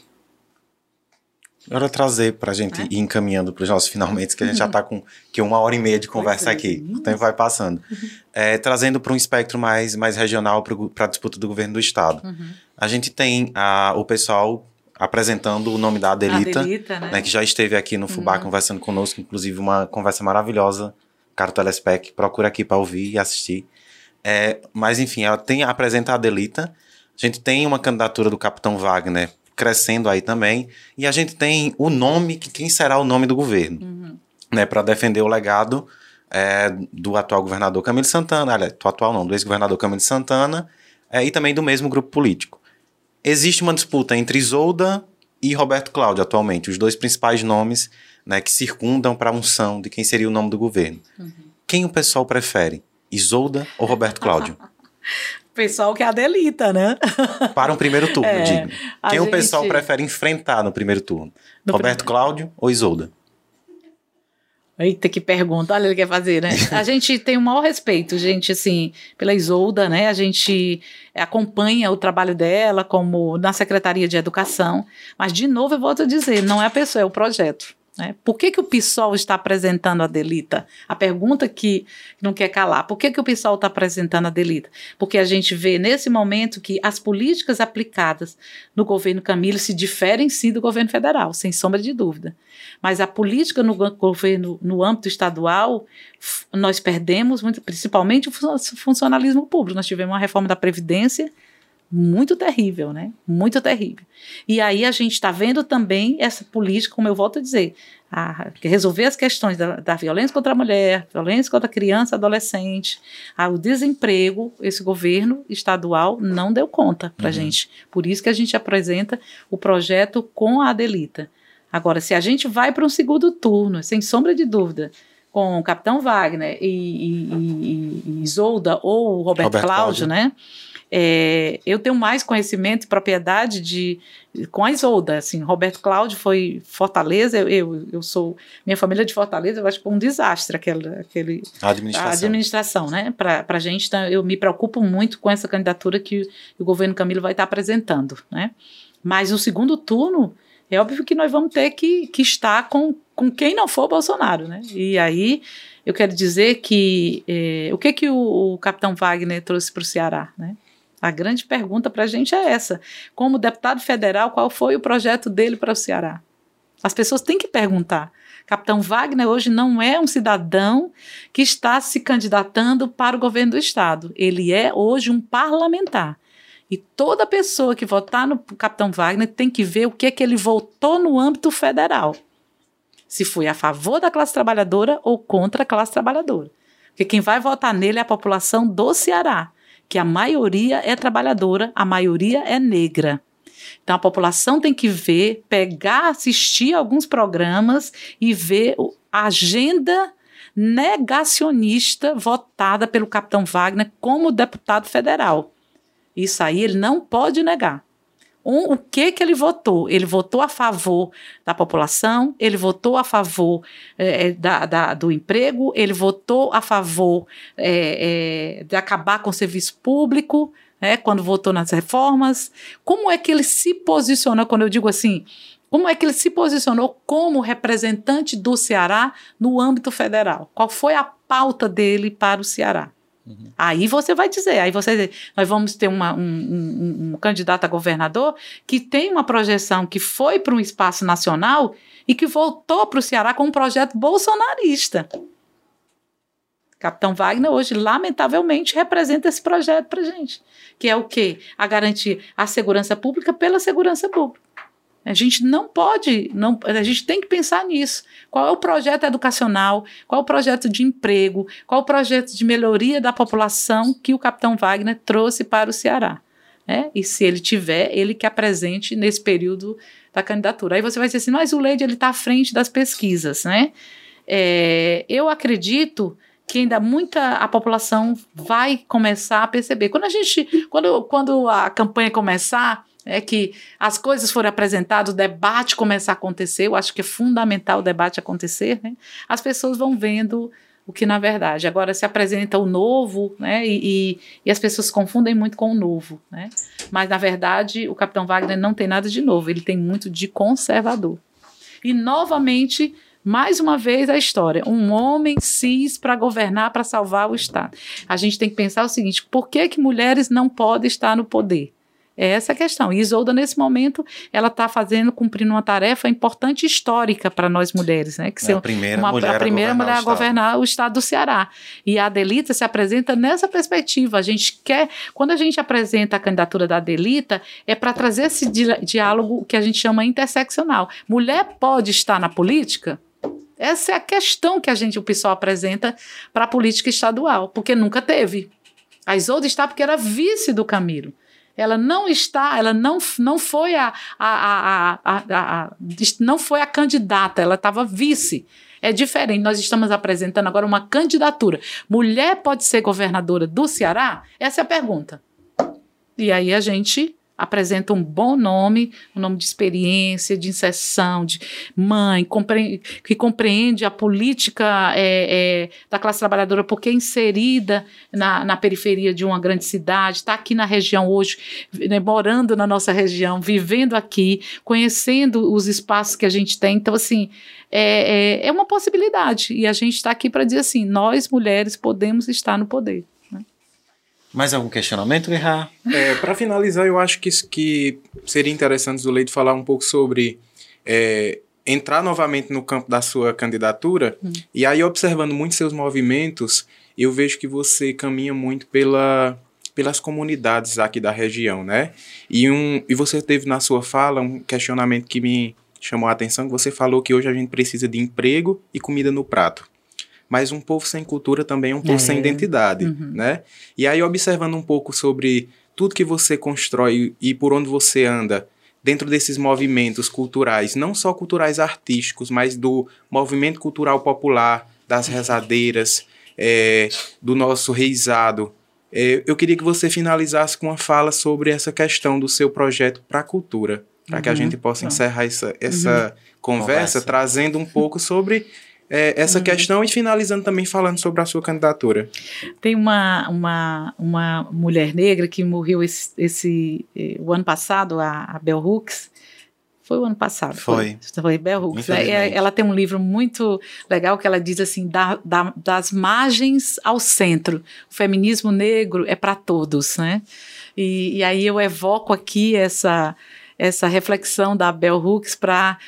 Agora trazer para a gente é? ir encaminhando para os nossos finalmente, que a gente já está com que uma hora e meia de conversa aqui, o tempo vai passando. É, trazendo para um espectro mais, mais regional para a disputa do governo do Estado. Uhum. A gente tem a, o pessoal apresentando o nome da Adelita, Adelita né? né? que já esteve aqui no Fubá uhum. conversando conosco, inclusive uma conversa maravilhosa. Caro Telespec, procura aqui para ouvir e assistir. É, mas enfim, ela tem apresenta a Adelita. A gente tem uma candidatura do Capitão Wagner crescendo aí também, e a gente tem o nome que quem será o nome do governo, uhum. né, para defender o legado é, do atual governador Camilo Santana, aliás, do atual não, do ex-governador Camilo Santana, é, e também do mesmo grupo político. Existe uma disputa entre Isolda e Roberto Cláudio atualmente, os dois principais nomes né, que circundam para a unção de quem seria o nome do governo. Uhum. Quem o pessoal prefere, Isolda ou Roberto Cláudio? pessoal que é a delita, né? Para um primeiro turno, é, digo. Quem gente... o pessoal prefere enfrentar no primeiro turno? No Roberto primeiro... Cláudio ou Isolda? Eita, que pergunta, olha, ele quer fazer, né? A gente tem o maior respeito, gente, assim, pela Isolda, né? A gente acompanha o trabalho dela como na Secretaria de Educação, mas, de novo, eu volto a dizer, não é a pessoa, é o projeto. Né? Por que, que o PSOL está apresentando a Delita? A pergunta que não quer calar. Por que, que o PSOL está apresentando a Delita? Porque a gente vê nesse momento que as políticas aplicadas no governo Camilo se diferem sim do governo federal, sem sombra de dúvida. Mas a política no governo, no âmbito estadual, nós perdemos muito, principalmente o funcionalismo público. Nós tivemos uma reforma da Previdência muito terrível, né? Muito terrível. E aí a gente está vendo também essa política, como eu volto a dizer, a resolver as questões da, da, violência contra a mulher, violência contra a criança, adolescente, o desemprego, esse governo estadual não deu conta para uhum. gente. Por isso que a gente apresenta o projeto com a Adelita. Agora, se a gente vai para um segundo turno, sem sombra de dúvida, com o Capitão Wagner e, e, e, e Isolda ou o Roberto, Roberto Cláudio, Cláudio, né? É, eu tenho mais conhecimento e propriedade de com a Isolda, assim, Roberto Cláudio foi Fortaleza, eu, eu, sou, minha família é de Fortaleza, eu acho que foi um desastre aquele, aquele a administração, a administração né, para a gente, então, eu me preocupo muito com essa candidatura que o governo Camilo vai estar apresentando, né, mas o segundo turno, é óbvio que nós vamos ter que, que estar com, com quem não for Bolsonaro, né, e aí eu quero dizer que, é, o que que o, o capitão Wagner trouxe para o Ceará, né, a grande pergunta para a gente é essa: como deputado federal, qual foi o projeto dele para o Ceará? As pessoas têm que perguntar. Capitão Wagner hoje não é um cidadão que está se candidatando para o governo do Estado. Ele é hoje um parlamentar. E toda pessoa que votar no Capitão Wagner tem que ver o que é que ele votou no âmbito federal. Se foi a favor da classe trabalhadora ou contra a classe trabalhadora. Porque quem vai votar nele é a população do Ceará que a maioria é trabalhadora, a maioria é negra. Então a população tem que ver, pegar, assistir alguns programas e ver a agenda negacionista votada pelo capitão Wagner como deputado federal. Isso aí ele não pode negar um, o que que ele votou? Ele votou a favor da população, ele votou a favor é, da, da, do emprego, ele votou a favor é, é, de acabar com o serviço público, né, quando votou nas reformas. Como é que ele se posicionou, quando eu digo assim, como é que ele se posicionou como representante do Ceará no âmbito federal? Qual foi a pauta dele para o Ceará? Uhum. Aí você vai dizer, aí você nós vamos ter uma, um, um, um, candidato a governador que tem uma projeção que foi para um espaço nacional e que voltou para o Ceará com um projeto bolsonarista. Capitão Wagner hoje, lamentavelmente, representa esse projeto para gente, que é o quê? A garantir a segurança pública pela segurança pública. A gente não pode, não, a gente tem que pensar nisso. Qual é o projeto educacional, qual é o projeto de emprego, qual é o projeto de melhoria da população que o capitão Wagner trouxe para o Ceará. Né? E se ele tiver, ele que apresente nesse período da candidatura. Aí você vai dizer assim, mas o Leide está à frente das pesquisas. Né? É, eu acredito que ainda muita a população vai começar a perceber. Quando a gente, quando, quando a campanha começar, é que as coisas forem apresentadas, o debate começar a acontecer, eu acho que é fundamental o debate acontecer, né? as pessoas vão vendo o que na verdade. Agora se apresenta o novo, né? E, e, e, as pessoas confundem muito com o novo, né? Mas na verdade o Capitão Wagner não tem nada de novo, ele tem muito de conservador. E novamente, mais uma vez a história, um homem cis para governar, para salvar o Estado. A gente tem que pensar o seguinte: por que que mulheres não podem estar no poder? É essa a questão. E Isolda, nesse momento, ela está fazendo, cumprindo uma tarefa importante histórica para nós mulheres, né? Que é a primeira uma, mulher, a, primeira a mulher a governar o estado do Ceará. E a Adelita se apresenta nessa perspectiva. A gente quer, quando a gente apresenta a candidatura da Adelita, é para trazer esse di diálogo que a gente chama interseccional. Mulher pode estar na política? Essa é a questão que a gente, o pessoal apresenta para a política estadual, porque nunca teve. A Isolda está porque era vice do Camilo. Ela não está, ela não, não foi a, a, a, a não foi a candidata, ela estava vice. É diferente. Nós estamos apresentando agora uma candidatura. Mulher pode ser governadora do Ceará? Essa é a pergunta. E aí a gente apresenta um bom nome, um nome de experiência, de inserção, de mãe, compre que compreende a política é, é, da classe trabalhadora porque é inserida na, na periferia de uma grande cidade, está aqui na região hoje, né, morando na nossa região, vivendo aqui, conhecendo os espaços que a gente tem. Então, assim, é, é, é uma possibilidade. E a gente está aqui para dizer assim: nós, mulheres, podemos estar no poder. Mais algum questionamento, Guerra? É, Para finalizar, eu acho que, que seria interessante o Leite falar um pouco sobre é, entrar novamente no campo da sua candidatura. Hum. E aí, observando muito seus movimentos, eu vejo que você caminha muito pela, pelas comunidades aqui da região, né? E, um, e você teve na sua fala um questionamento que me chamou a atenção, que você falou que hoje a gente precisa de emprego e comida no prato mas um povo sem cultura também é um povo é. sem identidade, uhum. né? E aí, observando um pouco sobre tudo que você constrói e por onde você anda dentro desses movimentos culturais, não só culturais artísticos, mas do movimento cultural popular, das rezadeiras, é, do nosso reizado, é, eu queria que você finalizasse com uma fala sobre essa questão do seu projeto para a cultura, para uhum. que a uhum. gente possa encerrar essa, essa uhum. conversa, conversa, trazendo um pouco sobre é, essa uhum. questão e finalizando também falando sobre a sua candidatura. Tem uma, uma, uma mulher negra que morreu esse, esse eh, o ano passado, a, a Bell Hooks. Foi o ano passado. Foi. Foi, foi Bell Hooks. Né? Ela tem um livro muito legal que ela diz assim: da, da, das margens ao centro. O feminismo negro é para todos, né? E, e aí eu evoco aqui essa essa reflexão da Bell Hooks para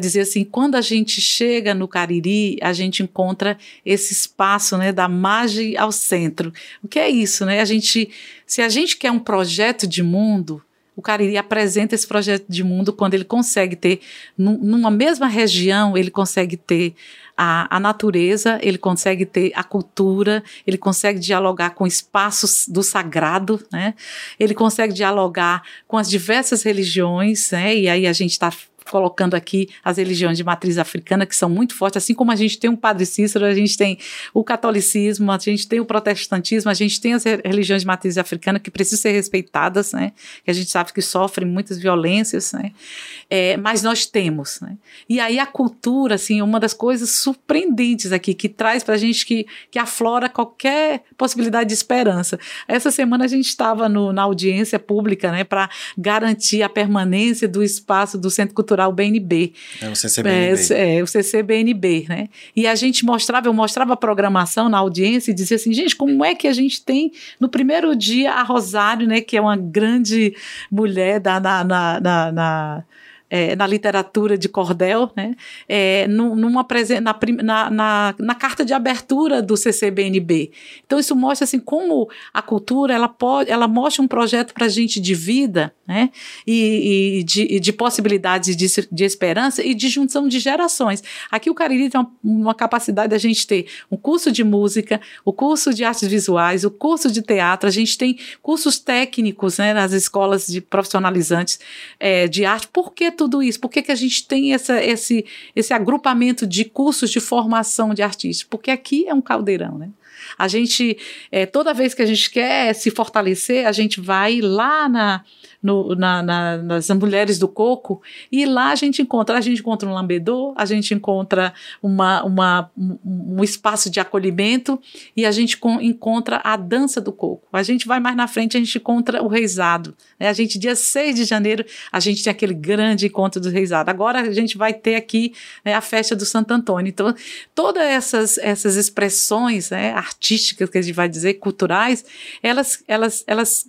dizer assim, quando a gente chega no Cariri, a gente encontra esse espaço, né, da margem ao centro. O que é isso, né? A gente, se a gente quer um projeto de mundo, o Cariri apresenta esse projeto de mundo quando ele consegue ter, numa mesma região, ele consegue ter a, a natureza, ele consegue ter a cultura, ele consegue dialogar com espaços do sagrado, né? Ele consegue dialogar com as diversas religiões, né? E aí a gente está colocando aqui as religiões de matriz africana, que são muito fortes, assim como a gente tem um Padre Cícero, a gente tem o catolicismo, a gente tem o protestantismo, a gente tem as religiões de matriz africana que precisam ser respeitadas, né? Que a gente sabe que sofrem muitas violências, né? É, mas nós temos, né? E aí a cultura, assim, uma das coisas surpreendentes aqui, que traz para a gente que, que aflora qualquer possibilidade de esperança. Essa semana a gente estava na audiência pública, né, para garantir a permanência do espaço do Centro Cultural Cultural BNB. É o CCBNB. É, é, o CCBNB, né? E a gente mostrava, eu mostrava a programação na audiência e dizia assim, gente, como é que a gente tem no primeiro dia a Rosário, né, que é uma grande mulher da, na, na, na, na é, na literatura de cordel, né? É, numa na, na, na, carta de abertura do CCBNB. Então isso mostra assim como a cultura ela pode, ela mostra um projeto para a gente de vida, né? E, e de, de, possibilidades de, de, esperança e de junção de gerações. Aqui o Cariri tem uma, uma capacidade da gente ter um curso de música, o curso de artes visuais, o curso de teatro. A gente tem cursos técnicos, né? Nas escolas de profissionalizantes é, de arte. Por que tudo isso? Por que, que a gente tem essa, esse, esse agrupamento de cursos de formação de artistas? Porque aqui é um caldeirão, né? A gente, é, toda vez que a gente quer se fortalecer, a gente vai lá na, no, na, na, nas mulheres do coco, e lá a gente encontra, a gente encontra um lambedor, a gente encontra uma, uma, um, espaço de acolhimento e a gente com, encontra a dança do coco. A gente vai mais na frente, a gente encontra o reizado. Né? A gente, dia 6 de janeiro, a gente tem aquele grande encontro do reizado. Agora a gente vai ter aqui né, a festa do Santo Antônio. Então, todas essas, essas expressões né, artísticas que a gente vai dizer, culturais, elas, elas, elas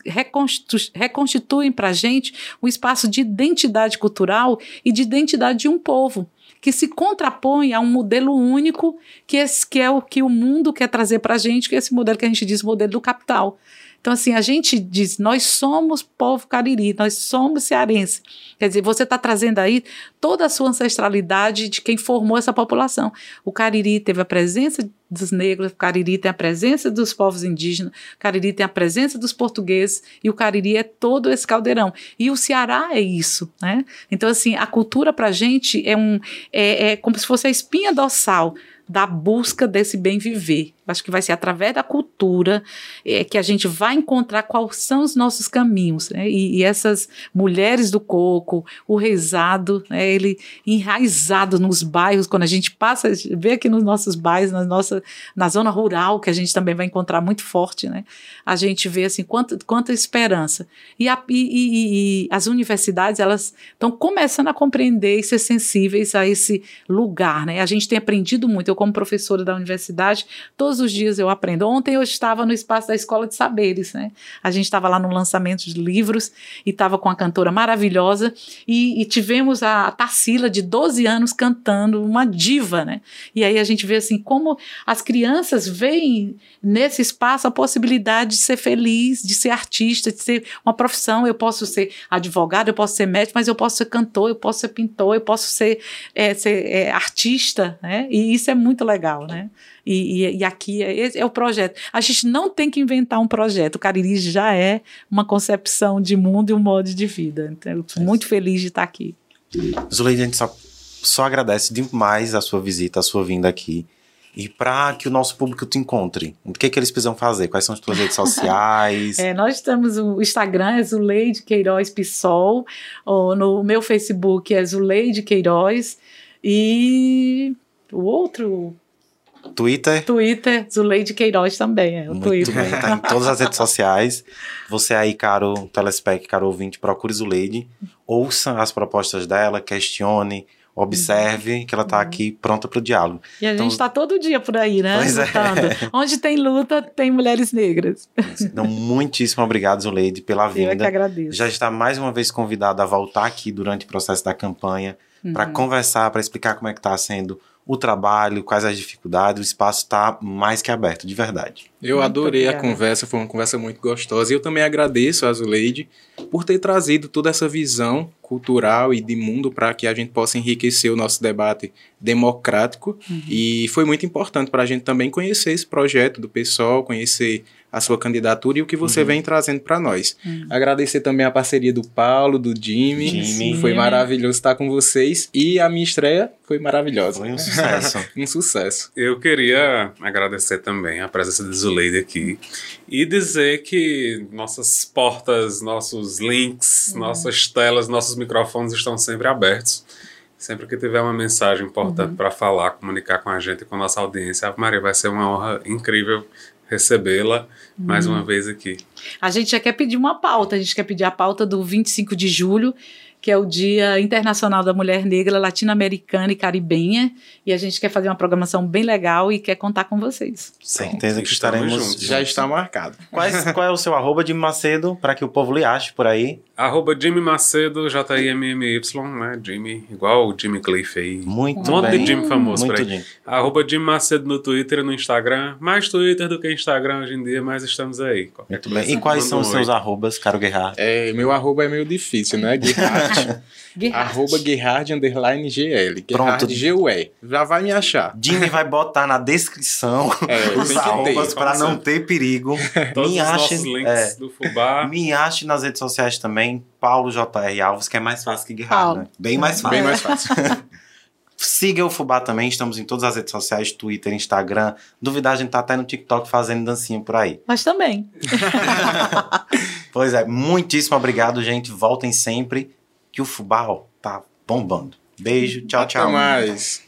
reconstituem para a gente um espaço de identidade cultural e de identidade de um povo que se contrapõe a um modelo único que, esse, que é o que o mundo quer trazer para a gente, que é esse modelo que a gente diz modelo do capital. Então, assim, a gente diz, nós somos povo cariri, nós somos cearense. Quer dizer, você está trazendo aí toda a sua ancestralidade de quem formou essa população. O cariri teve a presença dos negros, o cariri tem a presença dos povos indígenas, o cariri tem a presença dos portugueses, e o cariri é todo esse caldeirão. E o Ceará é isso, né? Então, assim, a cultura para a gente é, um, é, é como se fosse a espinha dorsal da busca desse bem viver. Acho que vai ser através da cultura é, que a gente vai encontrar quais são os nossos caminhos. Né? E, e, essas mulheres do coco, o rezado, né? ele enraizado nos bairros, quando a gente passa, vê aqui nos nossos bairros, na, nossa, na zona rural, que a gente também vai encontrar muito forte, né? a gente vê assim, quanta, quanta esperança. E, a, e, e as universidades, elas estão começando a compreender e ser sensíveis a esse lugar. Né? A gente tem aprendido muito. Eu, como professora da universidade, todos os dias eu aprendo. Ontem eu estava no espaço da Escola de Saberes. Né? A gente estava lá no lançamento de livros e estava com a cantora maravilhosa e, e tivemos a, a Tarsila, de 12 anos, cantando, uma diva. Né? E aí a gente vê assim como as crianças veem nesse espaço a possibilidade de ser feliz, de ser artista, de ser uma profissão. Eu posso ser advogado, eu posso ser médico, mas eu posso ser cantor, eu posso ser pintor, eu posso ser, é, ser é, artista, né? E isso é muito legal, né? E, e, e aqui é, é, o projeto. A gente não tem que inventar um projeto. O Cariri já é uma concepção de mundo e um modo de vida. Então, eu estou muito feliz de estar aqui. Zuleide, a gente só, só agradece demais a sua visita, a sua vinda aqui. E para que o nosso público te encontre, o que, é que eles precisam fazer? Quais são as tuas redes sociais? é, nós temos o Instagram, é Zuleide Queiroz Pissol, no meu Facebook é Zuleide Queiroz, e o outro Twitter. Twitter, Zuleide Queiroz também, é o Muito Twitter. Bem, tá em todas as redes sociais. Você aí, caro telespec, caro ouvinte, procure Zuleide, ouça as propostas dela, questione, observe que ela está uhum. aqui pronta para o diálogo. E a então, gente está todo dia por aí, né? Pois é. Lutando. É. Onde tem luta, tem mulheres negras. Então, muitíssimo obrigado, Zuleide, pela vinda. Eu é que agradeço. Já está mais uma vez convidada a voltar aqui durante o processo da campanha uhum. para conversar, para explicar como é que está sendo o trabalho, quais as dificuldades, o espaço está mais que aberto, de verdade. Eu muito adorei obrigada. a conversa, foi uma conversa muito gostosa. E eu também agradeço a Zuleide por ter trazido toda essa visão cultural e de mundo para que a gente possa enriquecer o nosso debate democrático. Uhum. E foi muito importante para a gente também conhecer esse projeto do PSOL, conhecer a sua candidatura e o que você uhum. vem trazendo para nós. Uhum. Agradecer também a parceria do Paulo, do Jimmy. Jimmy. Foi maravilhoso estar com vocês. E a minha estreia foi maravilhosa. Foi um sucesso. um sucesso. Eu queria agradecer também a presença de Zuleide aqui e dizer que nossas portas, nossos links, uhum. nossas telas, nossos microfones estão sempre abertos. Sempre que tiver uma mensagem importante uhum. para falar, comunicar com a gente, com a nossa audiência, a Maria vai ser uma honra incrível recebê-la mais uma uhum. vez aqui. A gente já quer pedir uma pauta, a gente quer pedir a pauta do 25 de julho, que é o Dia Internacional da Mulher Negra Latino-Americana e Caribenha. E a gente quer fazer uma programação bem legal e quer contar com vocês. Certeza que estaremos juntos. Já está marcado. Quais, qual é o seu arroba de Macedo para que o povo lhe ache por aí? Arroba Jimmy Macedo, J-I-M-M-Y, né? Jimmy, igual o Jimmy Cliff aí. Muito um monte bem. de Jimmy famoso Muito por aí. Jimmy. Arroba Jimmy Macedo no Twitter e no Instagram. Mais Twitter do que Instagram hoje em dia, mas estamos aí. Muito bem. E quais são os seus arrobas, Caro Guerrard? É, meu arroba é meio difícil, né? Arroba Guerrard underline GL. Pronto. G-U-E. Já vai me achar. Jimmy vai botar na descrição é, os arrobas para não ter perigo. Todos me os ache, nossos links é, do Fubá. Me ache nas redes sociais também, Paulo J.R. Alves, que é mais fácil que Guerrard, né? Bem mais fácil. Bem mais fácil. Siga o Fubá também, estamos em todas as redes sociais, Twitter, Instagram. Duvidar, a gente tá até no TikTok fazendo dancinha por aí. Mas também. pois é, muitíssimo obrigado, gente. Voltem sempre que o Fubá ó, tá bombando. Beijo, tchau, Até tchau. mais.